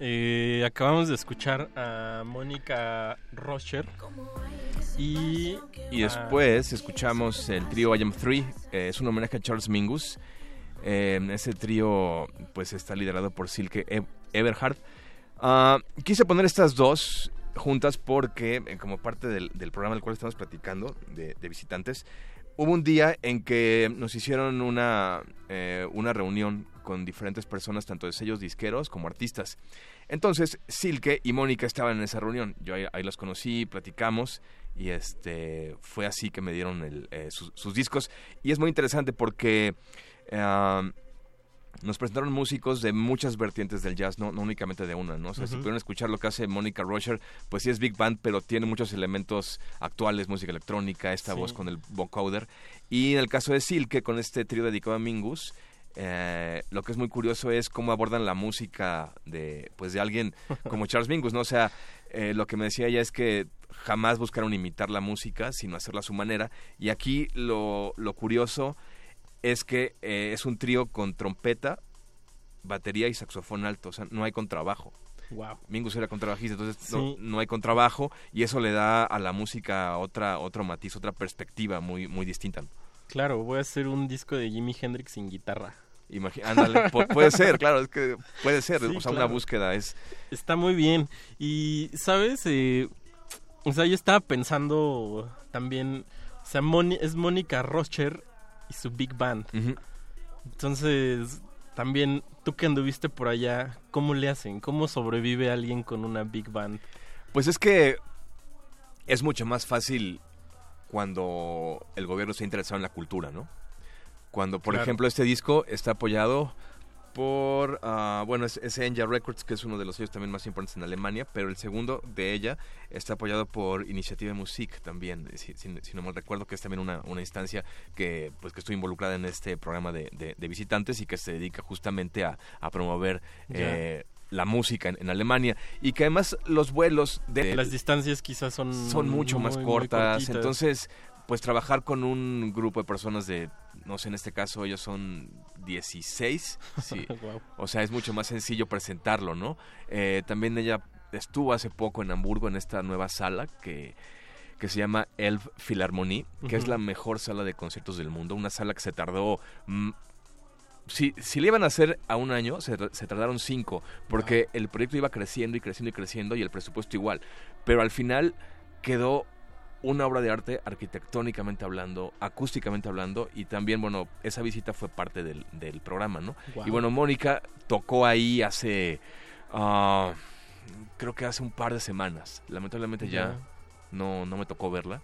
Speaker 13: Eh, acabamos de escuchar a Mónica Rocher y,
Speaker 14: Y después escuchamos el trío I Am Three, eh, es un homenaje a Charles Mingus. Eh, ese trío pues está liderado por Silke E- Eberhard. Ah, quise poner estas dos juntas porque eh, como parte del, del programa del cual estamos platicando de, de visitantes, hubo un día en que nos hicieron una, eh, una reunión con diferentes personas, tanto de sellos disqueros como artistas. Entonces, Silke y Mónica estaban en esa reunión. Yo ahí, los conocí, platicamos y este fue así que me dieron eh, sus, discos. Y es muy interesante porque nos presentaron músicos de muchas vertientes del jazz, no, no únicamente de una, ¿no? O sea, si pudieron escuchar lo que hace Mónica Rocher, pues sí es big band, pero tiene muchos elementos actuales, música electrónica, esta
Speaker 13: Sí.
Speaker 14: voz con el vocoder. Y en el caso de Silke, con este trío dedicado a Mingus, eh, lo que es muy curioso es cómo abordan la música de pues de alguien <laughs> como Charles Mingus, ¿no? O sea, eh, lo que me decía ella es que jamás buscaron imitar la música, sino hacerla a su manera. Y aquí lo, lo curioso es que eh, es un trío con trompeta, batería y saxofón alto, o sea, no hay contrabajo.
Speaker 13: Wow.
Speaker 14: Mingus era contrabajista, entonces no,
Speaker 13: Sí.
Speaker 14: no hay contrabajo y eso le da a la música otra otro matiz, otra perspectiva muy muy distinta.
Speaker 13: Claro, voy a hacer un disco de Jimi Hendrix sin guitarra.
Speaker 14: Imagi- ándale, pu- puede ser, claro, es que puede ser,
Speaker 13: Sí,
Speaker 14: o sea, una búsqueda es
Speaker 13: Está muy bien. Y, ¿sabes? Eh, o sea, yo estaba pensando también... O sea, Moni- es Mónica Rocher y su Big Band. Entonces, también tú que anduviste por allá, ¿cómo le hacen? ¿Cómo sobrevive alguien con una Big Band?
Speaker 14: Pues es que es mucho más fácil cuando el gobierno está interesado en la cultura, ¿no? Cuando, por
Speaker 13: Claro.
Speaker 14: ejemplo, este disco está apoyado por, ah, bueno, es, es Enja Records, que es uno de los sellos también más importantes en Alemania, pero el segundo de ella está apoyado por Initiative Musik también, si, si- si no mal recuerdo, que es también una, una instancia que, pues, que estoy involucrada en este programa de, de- de visitantes y que se dedica justamente a, a promover eh, la música en, en Alemania. Y que además los vuelos de
Speaker 13: Las distancias quizás son...
Speaker 14: son mucho más
Speaker 13: muy,
Speaker 14: cortas. Entonces, pues trabajar con un grupo de personas de, no sé, en este caso ellos son 16. Sí. <laughs> O sea, es mucho más sencillo presentarlo, ¿no? Eh, también ella estuvo hace poco en Hamburgo en esta nueva sala que que se llama Elf Philharmonie, que es la mejor sala de conciertos del mundo, una sala que se tardó mm, si, si le iban a hacer a un año, se, se tardaron cinco, porque el proyecto iba creciendo y creciendo y creciendo y el presupuesto igual. Pero al final quedó una obra de arte arquitectónicamente hablando, acústicamente hablando, y también, bueno, esa visita fue parte del, del programa, ¿no? Y bueno, Mónica tocó ahí hace... ah, creo que hace un par de semanas. Lamentablemente ya,
Speaker 13: Ya.
Speaker 14: no, no me tocó verla.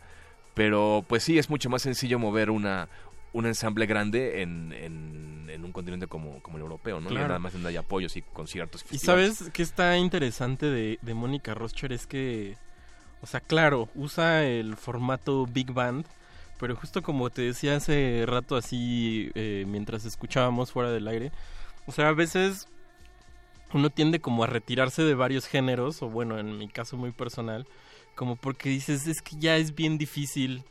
Speaker 14: Pero pues sí, es mucho más sencillo mover una un ensamble grande en, en, en un continente como, como el europeo, ¿no? Y
Speaker 13: Claro.
Speaker 14: nada más donde hay apoyos y conciertos.
Speaker 13: Y
Speaker 14: festivales.
Speaker 13: sabes que está interesante de, de Mónica Roscher es que, o sea, claro, usa el formato Big Band, pero justo como te decía hace rato así, eh, mientras escuchábamos fuera del aire, o sea, a veces uno tiende como a retirarse de varios géneros, o bueno, en mi caso muy personal, como porque dices, es que ya es bien difícil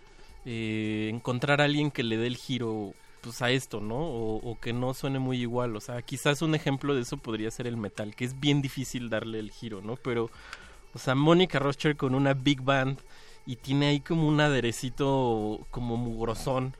Speaker 13: eh, encontrar a alguien que le dé el giro pues a esto, ¿no? O, o que no suene muy igual. O sea, quizás un ejemplo de eso podría ser el metal, que es bien difícil darle el giro, ¿no? Pero, o sea, Mónica Roscher con una big band y tiene ahí como un aderecito como mugrosón,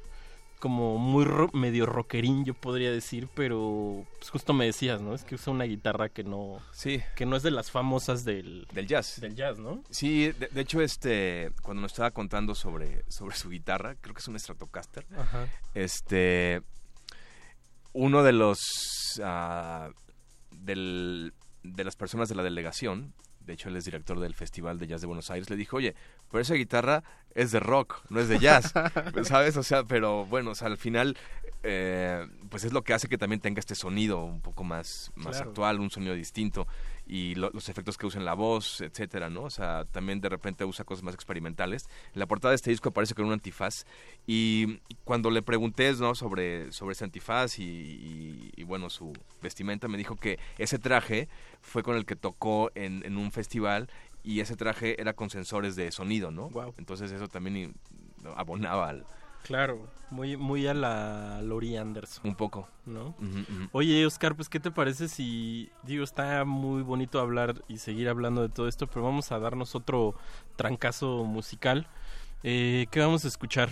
Speaker 13: como muy ro- medio rockerín, yo podría decir, pero pues justo me decías, ¿no? Es que usa una guitarra que no,
Speaker 14: Sí.
Speaker 13: que no es de las famosas del,
Speaker 14: Del jazz.
Speaker 13: del jazz, ¿no?
Speaker 14: Sí, de, de hecho, este, cuando nos estaba contando sobre, sobre su guitarra, creo que es un Stratocaster.
Speaker 13: Ajá.
Speaker 14: Este, uno de los, ah, del, de las personas de la delegación, de hecho él es director del Festival de Jazz de Buenos Aires, le dijo, oye, pero esa guitarra es de rock, no es de jazz, <laughs> ¿sabes? O sea, pero bueno, o sea, al final, eh, pues es lo que hace que también tenga este sonido un poco más, más
Speaker 13: Claro.
Speaker 14: actual, un sonido distinto y lo- los efectos que usa en la voz, etcétera, ¿no? O sea, también de repente usa cosas más experimentales. En la portada de este disco aparece con un antifaz y cuando le pregunté, ¿no? Sobre, sobre ese antifaz y, y- y, bueno, su vestimenta, me dijo que ese traje fue con el que tocó en, en un festival y ese traje era con sensores de sonido, ¿no? Entonces eso también abonaba al...
Speaker 13: Claro, muy, muy a la Lori Anderson.
Speaker 14: Un poco.
Speaker 13: ¿No? Oye, Oscar, pues ¿qué te parece si, digo, está muy bonito hablar y seguir hablando de todo esto, pero vamos a darnos otro trancazo musical. Eh, ¿Qué vamos a escuchar?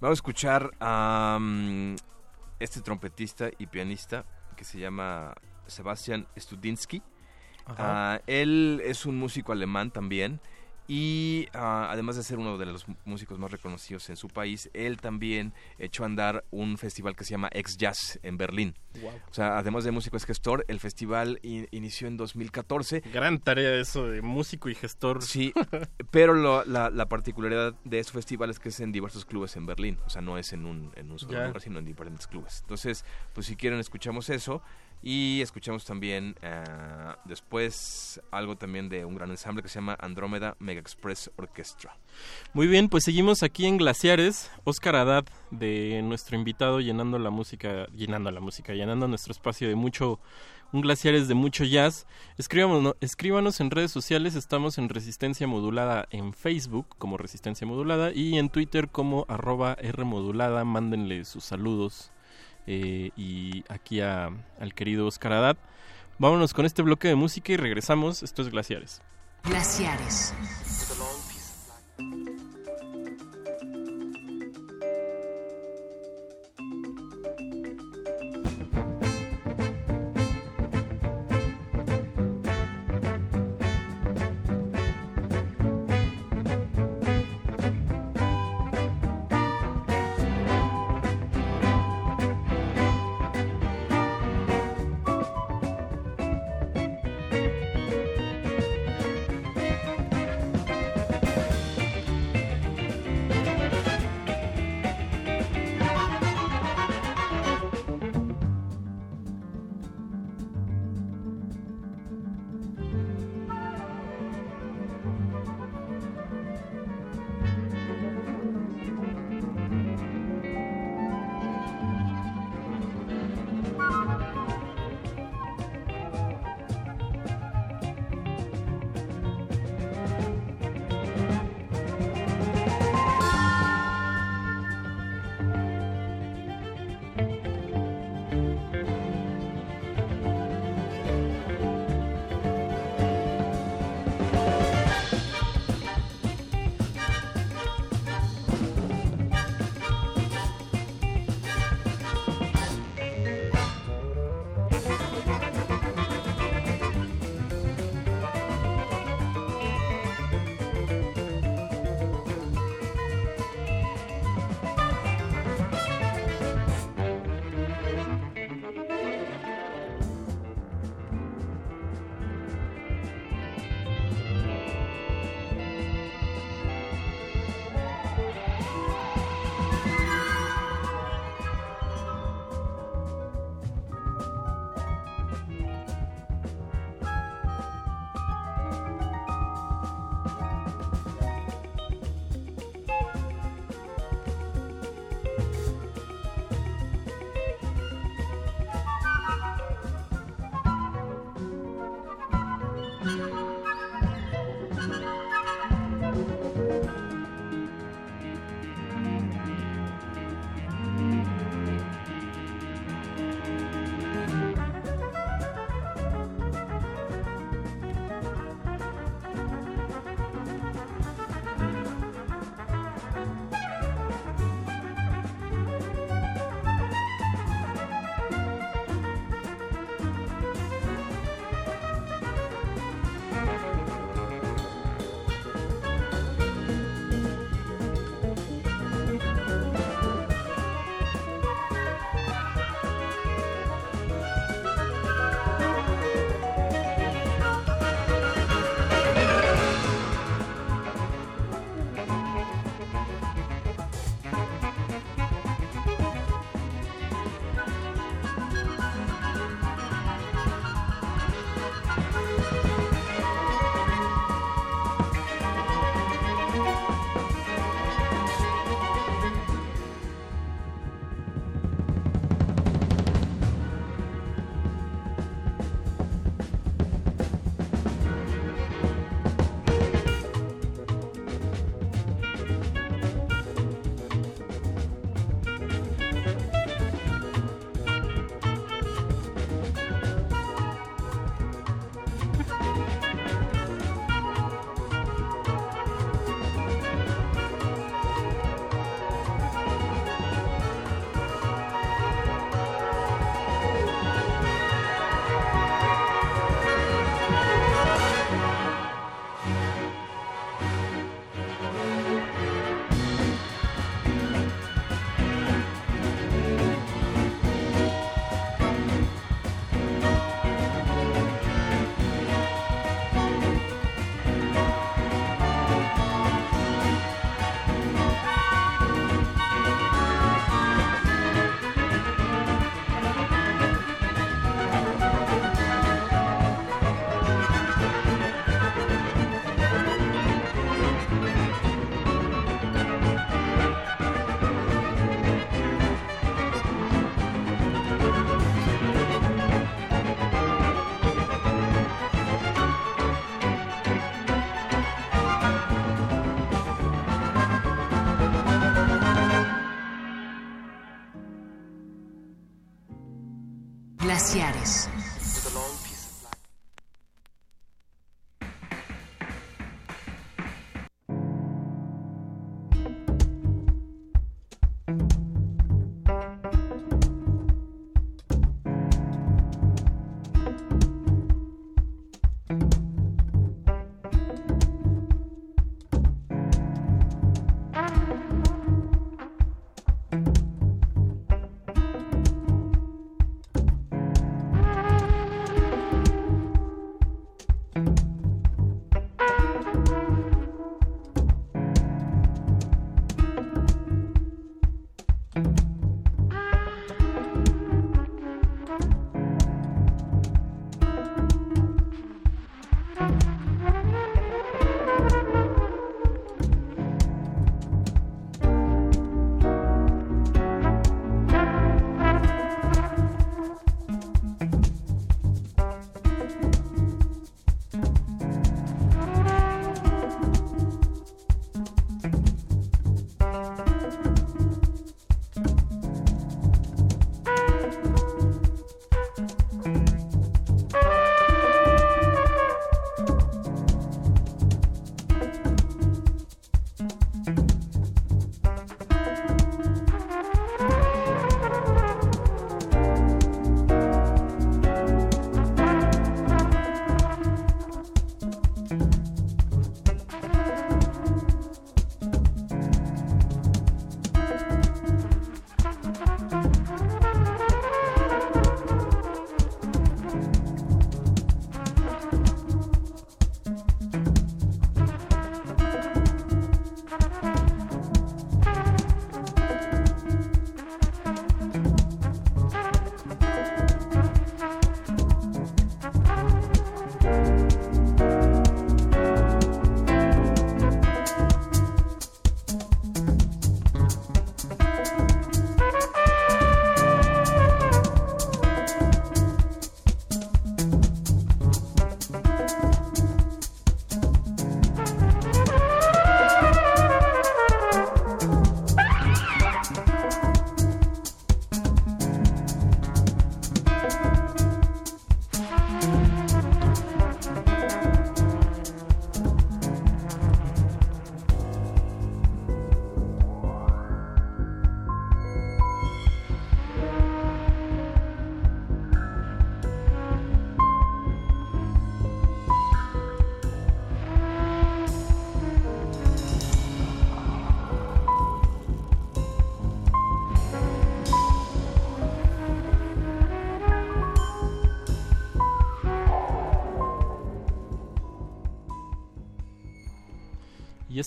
Speaker 14: Vamos a escuchar a mm, este trompetista y pianista que se llama Sebastian Studinsky. Ah, él es un músico alemán también y ah, además de ser uno de los músicos más reconocidos en su país, él también echó a andar un festival que se llama Ex Jazz en Berlín.
Speaker 13: Guau.
Speaker 14: O sea, además de músico es gestor, el festival i- inició en 2014.
Speaker 13: Gran tarea eso de músico y gestor.
Speaker 14: Sí, <laughs> pero lo- la, la particularidad de este festival es que es en diversos clubes en Berlín. O sea, no es en un, en un solo
Speaker 13: Ya.
Speaker 14: lugar, sino en diferentes clubes. Entonces, pues si quieren, escuchamos eso. Y escuchamos también ah, después algo también de un gran ensamble que se llama Andrómeda Mega Express Orchestra.
Speaker 13: Muy bien, pues seguimos aquí en Glaciares. Oscar Haddad, de nuestro invitado, llenando la música, llenando la música, llenando nuestro espacio de mucho, un Glaciares de mucho jazz. Escríbanos, escríbanos en redes sociales, estamos en Resistencia Modulada en Facebook como Resistencia Modulada y en Twitter como arroba Rmodulada. Mándenle sus saludos eh, y aquí al querido Oscar Haddad. Vámonos con este bloque de música y regresamos. Esto es Glaciares.
Speaker 17: Glaciares.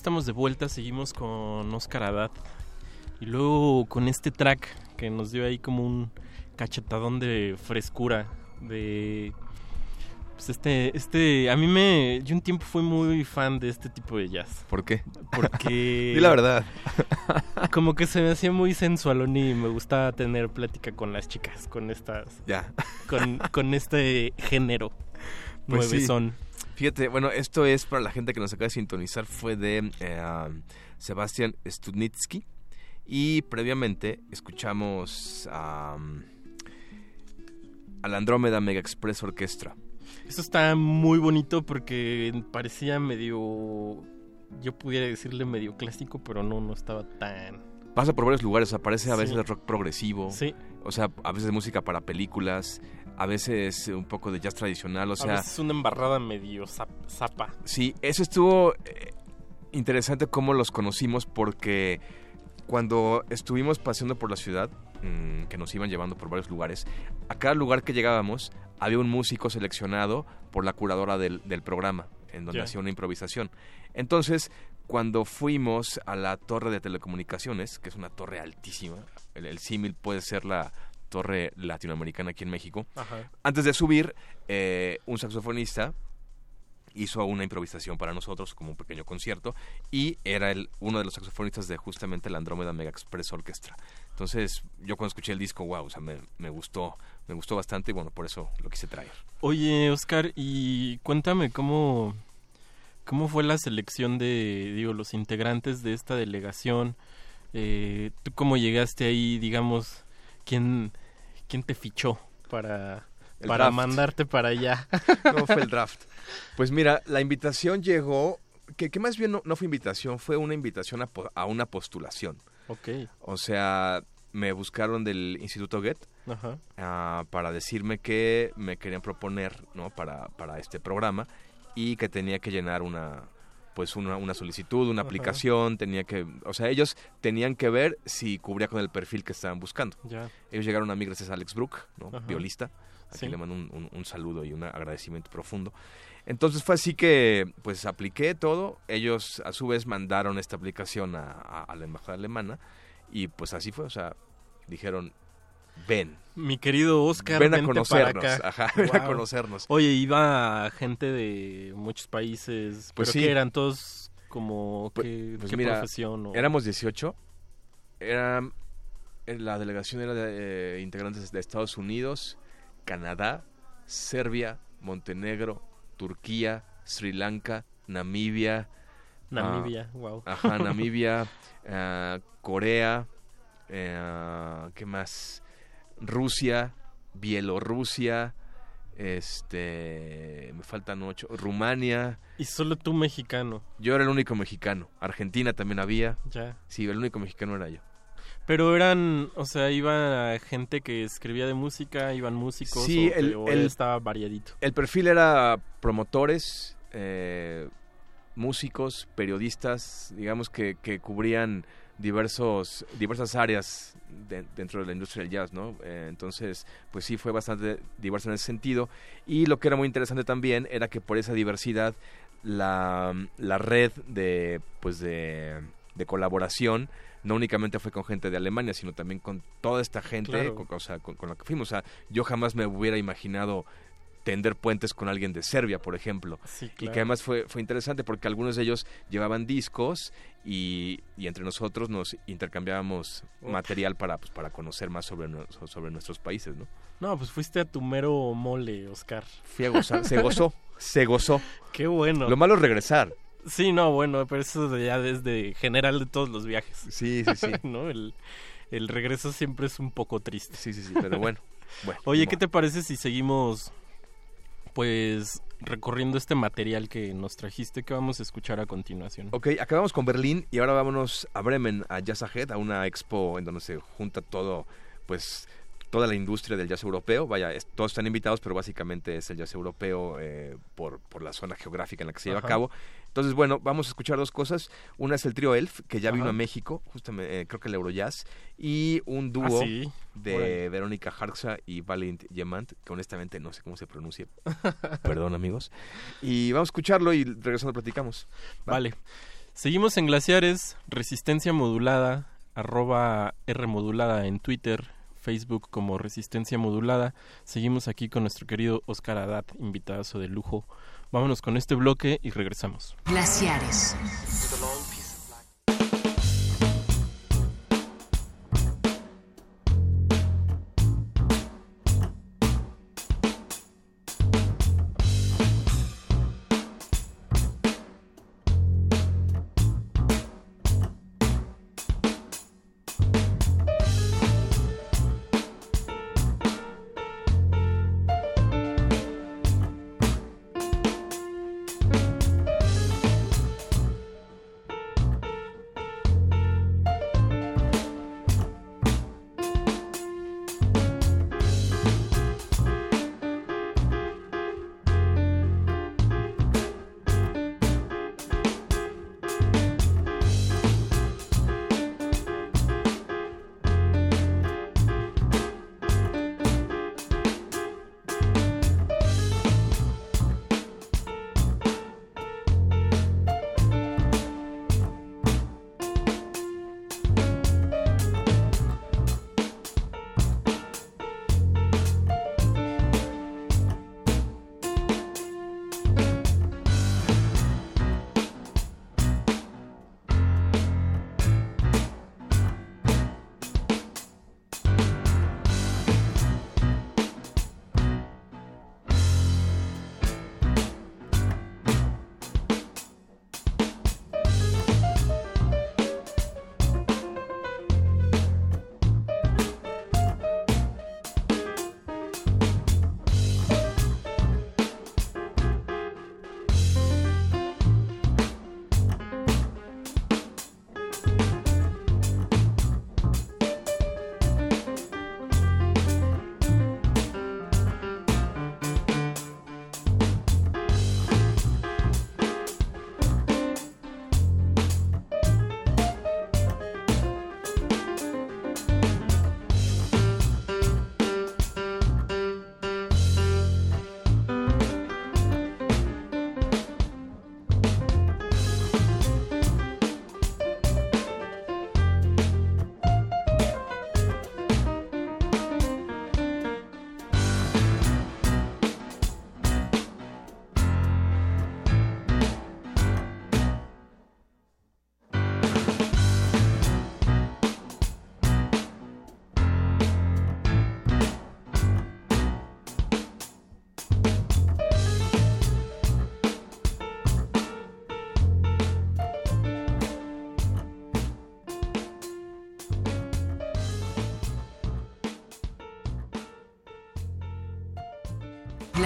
Speaker 13: Estamos de vuelta, seguimos con Oscar Haddad. Y luego con este track que nos dio ahí como un cachetadón de frescura, de... Pues este, este, a mí me, yo un tiempo fui muy fan de este tipo de jazz.
Speaker 14: ¿Por qué?
Speaker 13: Porque... <laughs>
Speaker 14: Di la verdad. <laughs>
Speaker 13: como que se me hacía muy sensualón y me gustaba tener plática con las chicas, con estas...
Speaker 14: Ya.
Speaker 13: Con, con este género.
Speaker 14: Pues sí.
Speaker 13: nuevezón.
Speaker 14: Fíjate, bueno, esto es para la gente que nos acaba de sintonizar, fue de eh, Sebastián Studnitsky. Y previamente escuchamos a, a la Andrómeda Mega Express Orquestra.
Speaker 13: Eso está muy bonito porque parecía medio. Yo pudiera decirle medio clásico, pero no, no estaba tan.
Speaker 14: Pasa por varios lugares, aparece a
Speaker 13: Sí.
Speaker 14: veces rock progresivo,
Speaker 13: Sí.
Speaker 14: o sea, a veces música para películas, a veces un poco de jazz tradicional, o sea,
Speaker 13: a veces una embarrada medio zap- zapa.
Speaker 14: Sí, eso estuvo eh, interesante cómo los conocimos porque cuando estuvimos paseando por la ciudad, mm, que nos iban llevando por varios lugares, a cada lugar que llegábamos había un músico seleccionado por la curadora del, del programa, en donde hacía una improvisación. Entonces, cuando fuimos a la torre de telecomunicaciones, que es una torre altísima, el, el símil puede ser la torre latinoamericana aquí en México,
Speaker 13: Ajá.
Speaker 14: antes de subir, eh, un saxofonista hizo una improvisación para nosotros como un pequeño concierto y era el, uno de los saxofonistas de justamente la Andrómeda Mega Express Orchestra. Entonces, yo cuando escuché el disco, wow, o sea, me, me gustó, me gustó bastante y bueno, por eso lo quise traer.
Speaker 13: Oye, Oscar, y cuéntame cómo, cómo fue la selección de, digo, los integrantes de esta delegación. Eh, ¿Tú cómo llegaste ahí, digamos, quién, quién te fichó para,
Speaker 14: El
Speaker 13: para
Speaker 14: draft.
Speaker 13: mandarte para allá. <laughs>
Speaker 14: ¿Cómo fue el draft? <laughs> Pues mira, la invitación llegó, que, que más bien no, no fue invitación, fue una invitación a, a una postulación.
Speaker 13: Ok.
Speaker 14: O sea, me buscaron del Instituto Get
Speaker 13: Ajá.
Speaker 14: ah, para decirme que me querían proponer ¿no? para, para este programa y que tenía que llenar una pues una, una solicitud, una
Speaker 13: Ajá.
Speaker 14: aplicación, tenía que, o sea, ellos tenían que ver si cubría con el perfil que estaban buscando.
Speaker 13: Ya.
Speaker 14: Ellos llegaron a mí gracias a Alex Brook, ¿no?
Speaker 13: Ajá.
Speaker 14: violista, a
Speaker 13: Sí.
Speaker 14: quien le mando un, un- un saludo y un agradecimiento profundo. Entonces fue así que pues apliqué todo, ellos a su vez mandaron esta aplicación a, a- a la embajada alemana y pues así fue, o sea, dijeron, ven,
Speaker 13: Mi querido Oscar,
Speaker 14: Ven a conocernos, ajá, ven a conocernos.
Speaker 13: Oye, iba gente de muchos países,
Speaker 14: Pues
Speaker 13: pero
Speaker 14: sí.
Speaker 13: que eran todos como
Speaker 14: Pues-
Speaker 13: qué,
Speaker 14: pues
Speaker 13: qué
Speaker 14: mira,
Speaker 13: profesión o-
Speaker 14: éramos 18. Era, eh, la delegación era de eh, integrantes de Estados Unidos, Canadá, Serbia, Montenegro, Turquía, Sri Lanka, Namibia.
Speaker 13: Namibia,
Speaker 14: ah,
Speaker 13: wow.
Speaker 14: Ajá, <laughs> Namibia, ah, Corea, eh, ¿qué más? Rusia, Bielorrusia, este, me faltan ocho, Rumania.
Speaker 13: Y solo tú mexicano.
Speaker 14: Yo era el único mexicano. Argentina también había.
Speaker 13: Ya.
Speaker 14: Sí, el único mexicano era yo.
Speaker 13: Pero eran, o sea, iba gente que escribía de música, iban músicos,
Speaker 14: Sí,
Speaker 13: o, que-
Speaker 14: el-
Speaker 13: o
Speaker 14: el-
Speaker 13: estaba variadito.
Speaker 14: El perfil era promotores, eh, músicos, periodistas, digamos que, que cubrían diversos, diversas áreas de- dentro de la industria del jazz, ¿no? Eh, entonces, pues sí, fue bastante diverso en ese sentido. Y lo que era muy interesante también era que por esa diversidad, la, la red de, pues de, de colaboración no únicamente fue con gente de Alemania, sino también con toda esta gente
Speaker 13: Claro.
Speaker 14: con, o sea, con, con la que fuimos. O sea, yo jamás me hubiera imaginado tender puentes con alguien de Serbia, por ejemplo.
Speaker 13: Sí,
Speaker 14: Y
Speaker 13: claro.
Speaker 14: que además fue, fue interesante porque algunos de ellos llevaban discos y, y entre nosotros nos intercambiábamos
Speaker 13: Uf.
Speaker 14: material para, pues, para conocer más sobre, sobre nuestros países, ¿no?
Speaker 13: No, pues fuiste a tu mero mole, Oscar.
Speaker 14: Fui a gozar, se gozó, <laughs> se gozó.
Speaker 13: Qué bueno.
Speaker 14: Lo malo es regresar.
Speaker 13: Sí, no, bueno, pero eso ya desde general de todos los viajes.
Speaker 14: Sí, sí, sí. <laughs>
Speaker 13: ¿No? El, el regreso siempre es un poco triste.
Speaker 14: Sí, sí, sí, pero bueno. <laughs> bueno
Speaker 13: Oye, ¿qué te parece si seguimos, pues, recorriendo este material que nos trajiste que vamos a escuchar a continuación?
Speaker 14: Ok, acabamos con Berlín y ahora vámonos a Bremen, a Jazz Ahead, a una expo en donde se junta todo, pues, toda la industria del jazz europeo. Vaya, es- todos están invitados, pero básicamente es el jazz europeo eh, por, por la zona geográfica en la que se lleva
Speaker 13: Ajá.
Speaker 14: a cabo. Entonces, bueno, vamos a escuchar dos cosas. Una es el trío Elf, que ya vino a México, justamente, eh, creo que el Eurojazz, y un dúo
Speaker 13: Ah, sí.
Speaker 14: de. Verónica Harksa y Valent Yemant, que honestamente no sé cómo se pronuncia. <laughs> Perdón, amigos. Y vamos a escucharlo y regresando platicamos. ¿va?
Speaker 13: Vale. Seguimos en Glaciares, Resistencia Modulada, arroba R Modulada en Twitter, Facebook como Resistencia Modulada. Seguimos aquí con nuestro querido Oscar Haddad, invitadazo de lujo. Vámonos con este bloque y regresamos.
Speaker 15: Glaciares.
Speaker 18: Glaciares.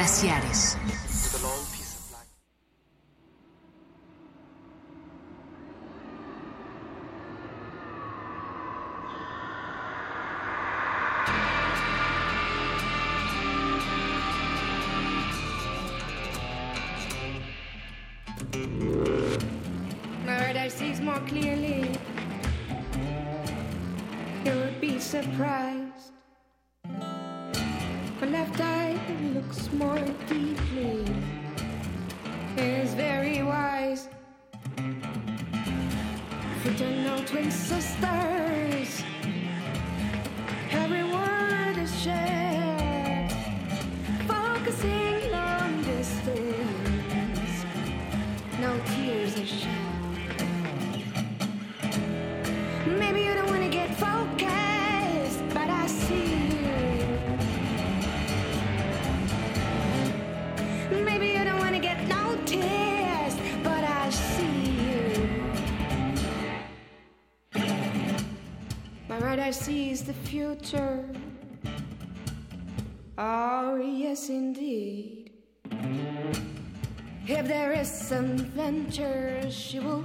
Speaker 17: Glaciares.
Speaker 16: sister. Future. Oh, yes, indeed. If there is some venture, she will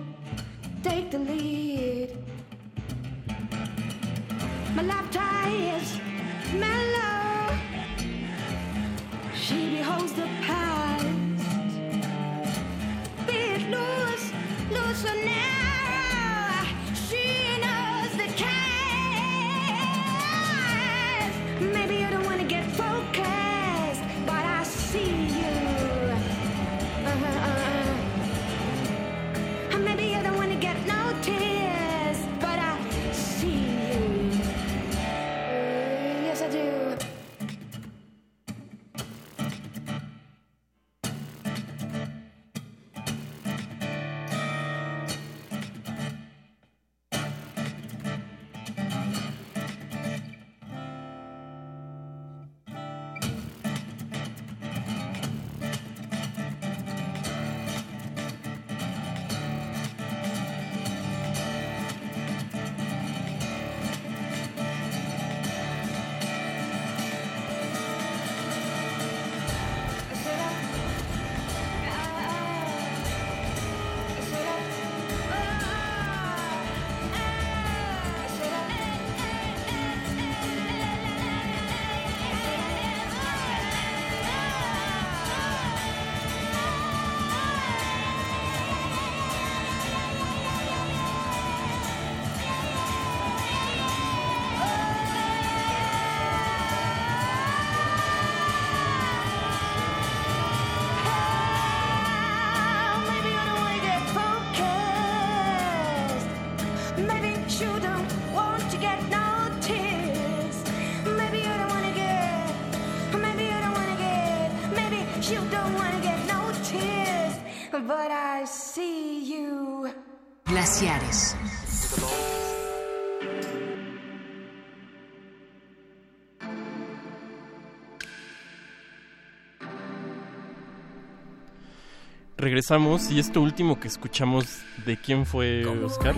Speaker 13: Regresamos y esto último que escuchamos, ¿de quién fue Oscar?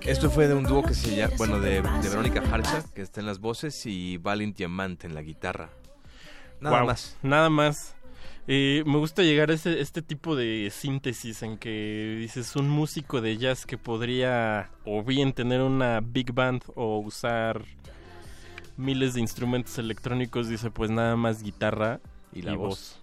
Speaker 14: Esto fue de un dúo que se llama, bueno, de, de Verónica Harcha, que está en las voces, y Valent Diamante en la guitarra. Nada más.
Speaker 13: Nada más. Eh, me gusta llegar a ese, este tipo de síntesis en que dices un músico de jazz que podría o bien tener una big band o usar miles de instrumentos electrónicos, dice pues nada más guitarra
Speaker 14: Y la voz.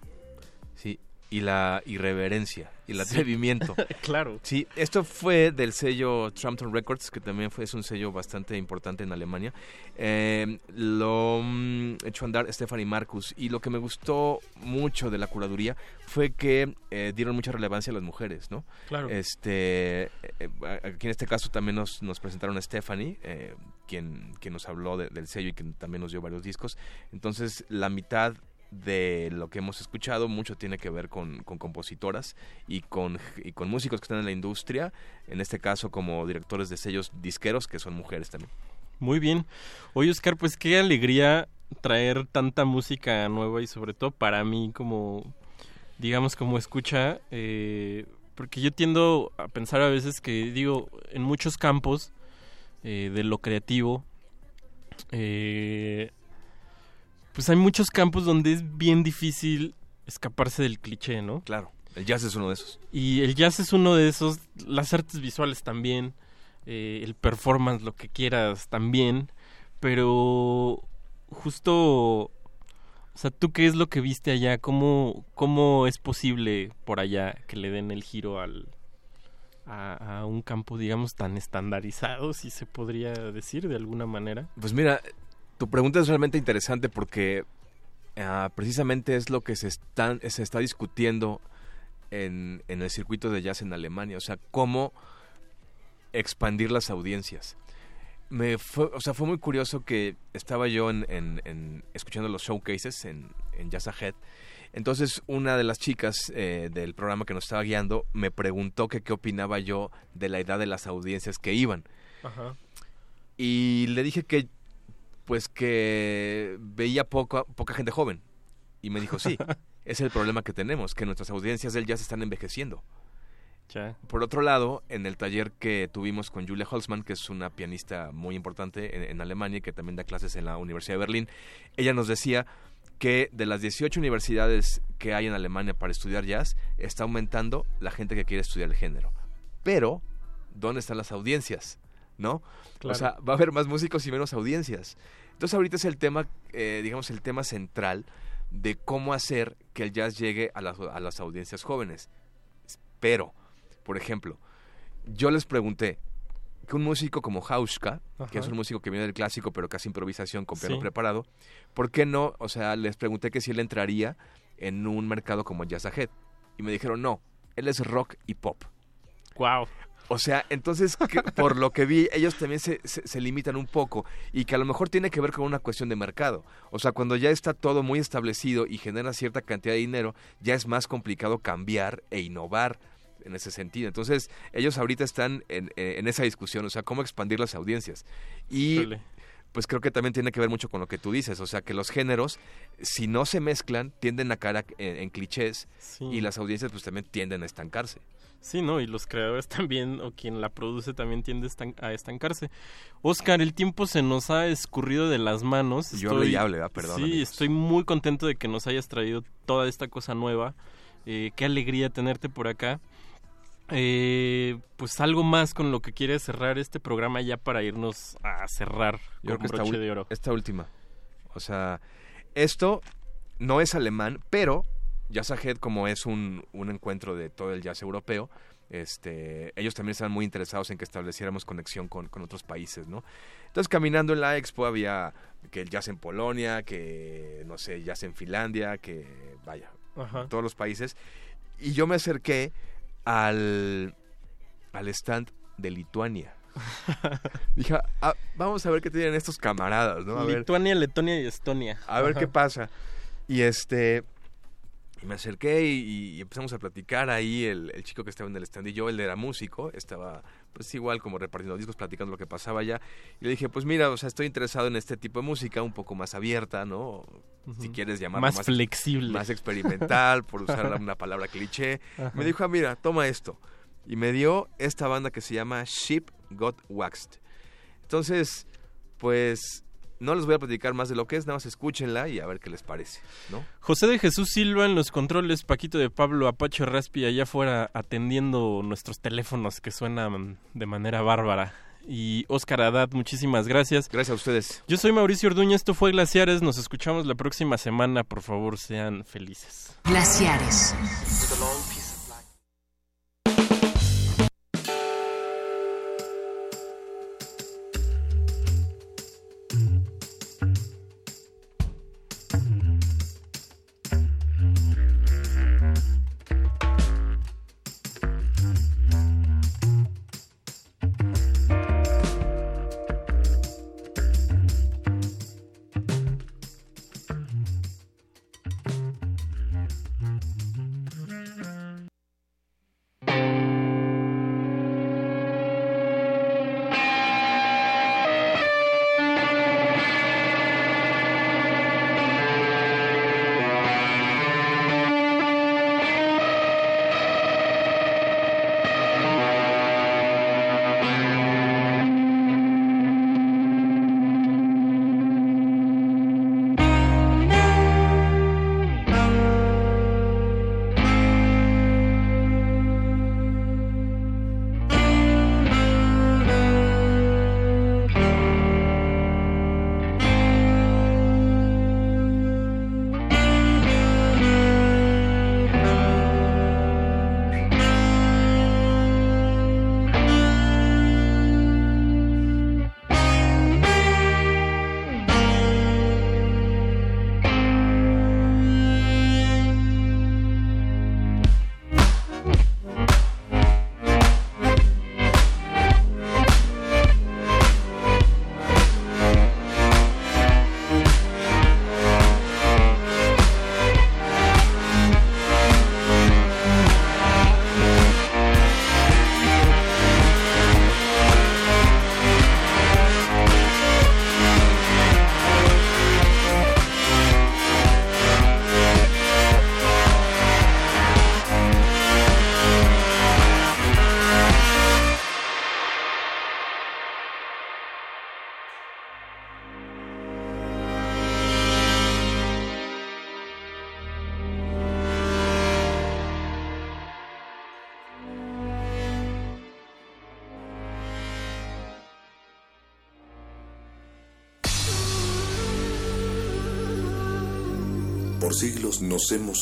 Speaker 14: Y la irreverencia, y el
Speaker 13: Sí.
Speaker 14: atrevimiento. <laughs>
Speaker 13: Claro.
Speaker 14: Sí, esto fue del sello Trampton Records, que también fue, es un sello bastante importante en Alemania. Eh, lo mm, echó a andar Stephanie Marcus, y lo que me gustó mucho de la curaduría fue que eh, dieron mucha relevancia a las mujeres, ¿no?
Speaker 13: Claro.
Speaker 14: Este, eh, eh, aquí en este caso también nos, nos presentaron a Stephanie, eh, quien, quien nos habló de- del sello y que también nos dio varios discos. Entonces, la mitad de lo que hemos escuchado mucho tiene que ver con, con compositoras y con, y con músicos que están en la industria, en este caso como directores de sellos disqueros que son mujeres también.
Speaker 13: Muy bien. Oye, Oscar, pues qué alegría traer tanta música nueva y sobre todo para mí como, digamos, como escucha, eh, porque yo tiendo a pensar a veces que, digo, en muchos campos eh, de lo creativo, eh, pues hay muchos campos donde es bien difícil escaparse del cliché, ¿no?
Speaker 14: Claro, el jazz es uno de esos.
Speaker 13: Y el jazz es uno de esos, las artes visuales también, eh, el performance, lo que quieras también, pero justo, o sea, ¿tú qué es lo que viste allá? ¿Cómo, cómo es posible por allá que le den el giro al, a, a un campo, digamos, tan estandarizado, si se podría decir de alguna manera?
Speaker 14: Pues mira, tu pregunta es realmente interesante porque ah, precisamente es lo que se, están, se está discutiendo en, en el circuito de jazz en Alemania. O sea, cómo expandir las audiencias. Me fue, o sea, fue muy curioso que estaba yo en, en- en- escuchando los showcases en, en Jazz Ahead. Entonces, una de las chicas eh, del programa que nos estaba guiando me preguntó que qué opinaba yo de la edad de las audiencias que iban.
Speaker 13: Ajá.
Speaker 14: Y le dije que, pues que veía poca, poca gente joven. Y me dijo, sí, <laughs> es el problema que tenemos, que nuestras audiencias del jazz están envejeciendo. Por otro lado, en el taller que tuvimos con Julia Holzmann, que es una pianista muy importante en, en Alemania y que también da clases en la Universidad de Berlín, ella nos decía que de las 18 universidades que hay en Alemania para estudiar jazz, está aumentando la gente que quiere estudiar el género. Pero, ¿dónde están las audiencias? ¿No?
Speaker 13: Claro.
Speaker 14: O sea, va a haber más músicos y menos audiencias. Entonces ahorita es el tema, eh, digamos, el tema central de cómo hacer que el jazz llegue a las, a las audiencias jóvenes. Pero, por ejemplo, yo les pregunté que un músico como Hauska, que es
Speaker 13: Ajá.
Speaker 14: un músico que viene del clásico pero casi improvisación con piano
Speaker 13: Sí.
Speaker 14: preparado, ¿por qué no? O sea, les pregunté que si él entraría en un mercado como Jazz Ahead. Y me dijeron, no, él es rock y pop.
Speaker 13: Wow.
Speaker 14: O sea, entonces, que- por lo que vi, ellos también se, se- se limitan un poco y que a lo mejor tiene que ver con una cuestión de mercado. O sea, cuando ya está todo muy establecido y genera cierta cantidad de dinero, ya es más complicado cambiar e innovar en ese sentido. Entonces, ellos ahorita están en, eh, en esa discusión, o sea, cómo expandir las audiencias. Y pues creo que también tiene que ver mucho con lo que tú dices, o sea, que los géneros, si no se mezclan, tienden a caer en, en clichés
Speaker 13: Sí.
Speaker 14: y las audiencias pues también tienden a estancarse.
Speaker 13: Sí, ¿no? Y los creadores <laughs> también, o quien la produce también tiende a estan- a estancarse. Oscar, el tiempo se nos ha escurrido de las manos.
Speaker 14: Yo hable y hable, ah, perdón,
Speaker 13: Sí,
Speaker 14: amigos.
Speaker 13: estoy muy contento de que nos hayas traído toda esta cosa nueva. Eh, qué alegría tenerte por acá. Eh, pues algo más con lo que quieres cerrar este programa ya para irnos a cerrar
Speaker 14: Yo creo
Speaker 13: con
Speaker 14: que esta,
Speaker 13: broche
Speaker 14: ul-
Speaker 13: de oro.
Speaker 14: esta última. O sea, esto no es alemán, pero Jazz Ahead, como es un, un encuentro de todo el jazz europeo, este, ellos también estaban muy interesados en que estableciéramos conexión con, con otros países, ¿no? Entonces, caminando en la expo había que el jazz en Polonia, que, no sé, jazz en Finlandia, que, vaya,
Speaker 13: Ajá.
Speaker 14: todos los países. Y yo me acerqué al, al stand de Lituania. <laughs> Dije, "Ah, vamos a ver qué tienen estos camaradas, ¿no? A ver,
Speaker 13: Lituania, Letonia y Estonia.
Speaker 14: a ver
Speaker 13: Ajá.
Speaker 14: qué pasa. Y este. Y me acerqué y, y empezamos a platicar ahí. El, el chico que estaba en el stand y yo, él era músico, estaba pues igual como repartiendo discos, platicando lo que pasaba allá. Y le dije, pues mira, o sea, estoy interesado en este tipo de música, un poco más abierta, ¿no? Si quieres llamarlo
Speaker 13: Más flexible.
Speaker 14: Más experimental, por usar <laughs> una palabra cliché.
Speaker 13: Ajá.
Speaker 14: Me dijo, ah, mira, toma esto. Y me dio esta banda que se llama Sheep Got Waxed. Entonces, pues no les voy a platicar más de lo que es, nada más escúchenla y a ver qué les parece, ¿no?
Speaker 13: José de Jesús Silva en los controles, Paquito de Pablo, Apache Raspi allá afuera atendiendo nuestros teléfonos que suenan de manera bárbara. Y Oscar Haddad, muchísimas gracias.
Speaker 14: Gracias a ustedes.
Speaker 13: Yo soy Mauricio Orduña, esto fue Glaciares, nos escuchamos la próxima semana, por favor sean felices.
Speaker 17: Glaciares.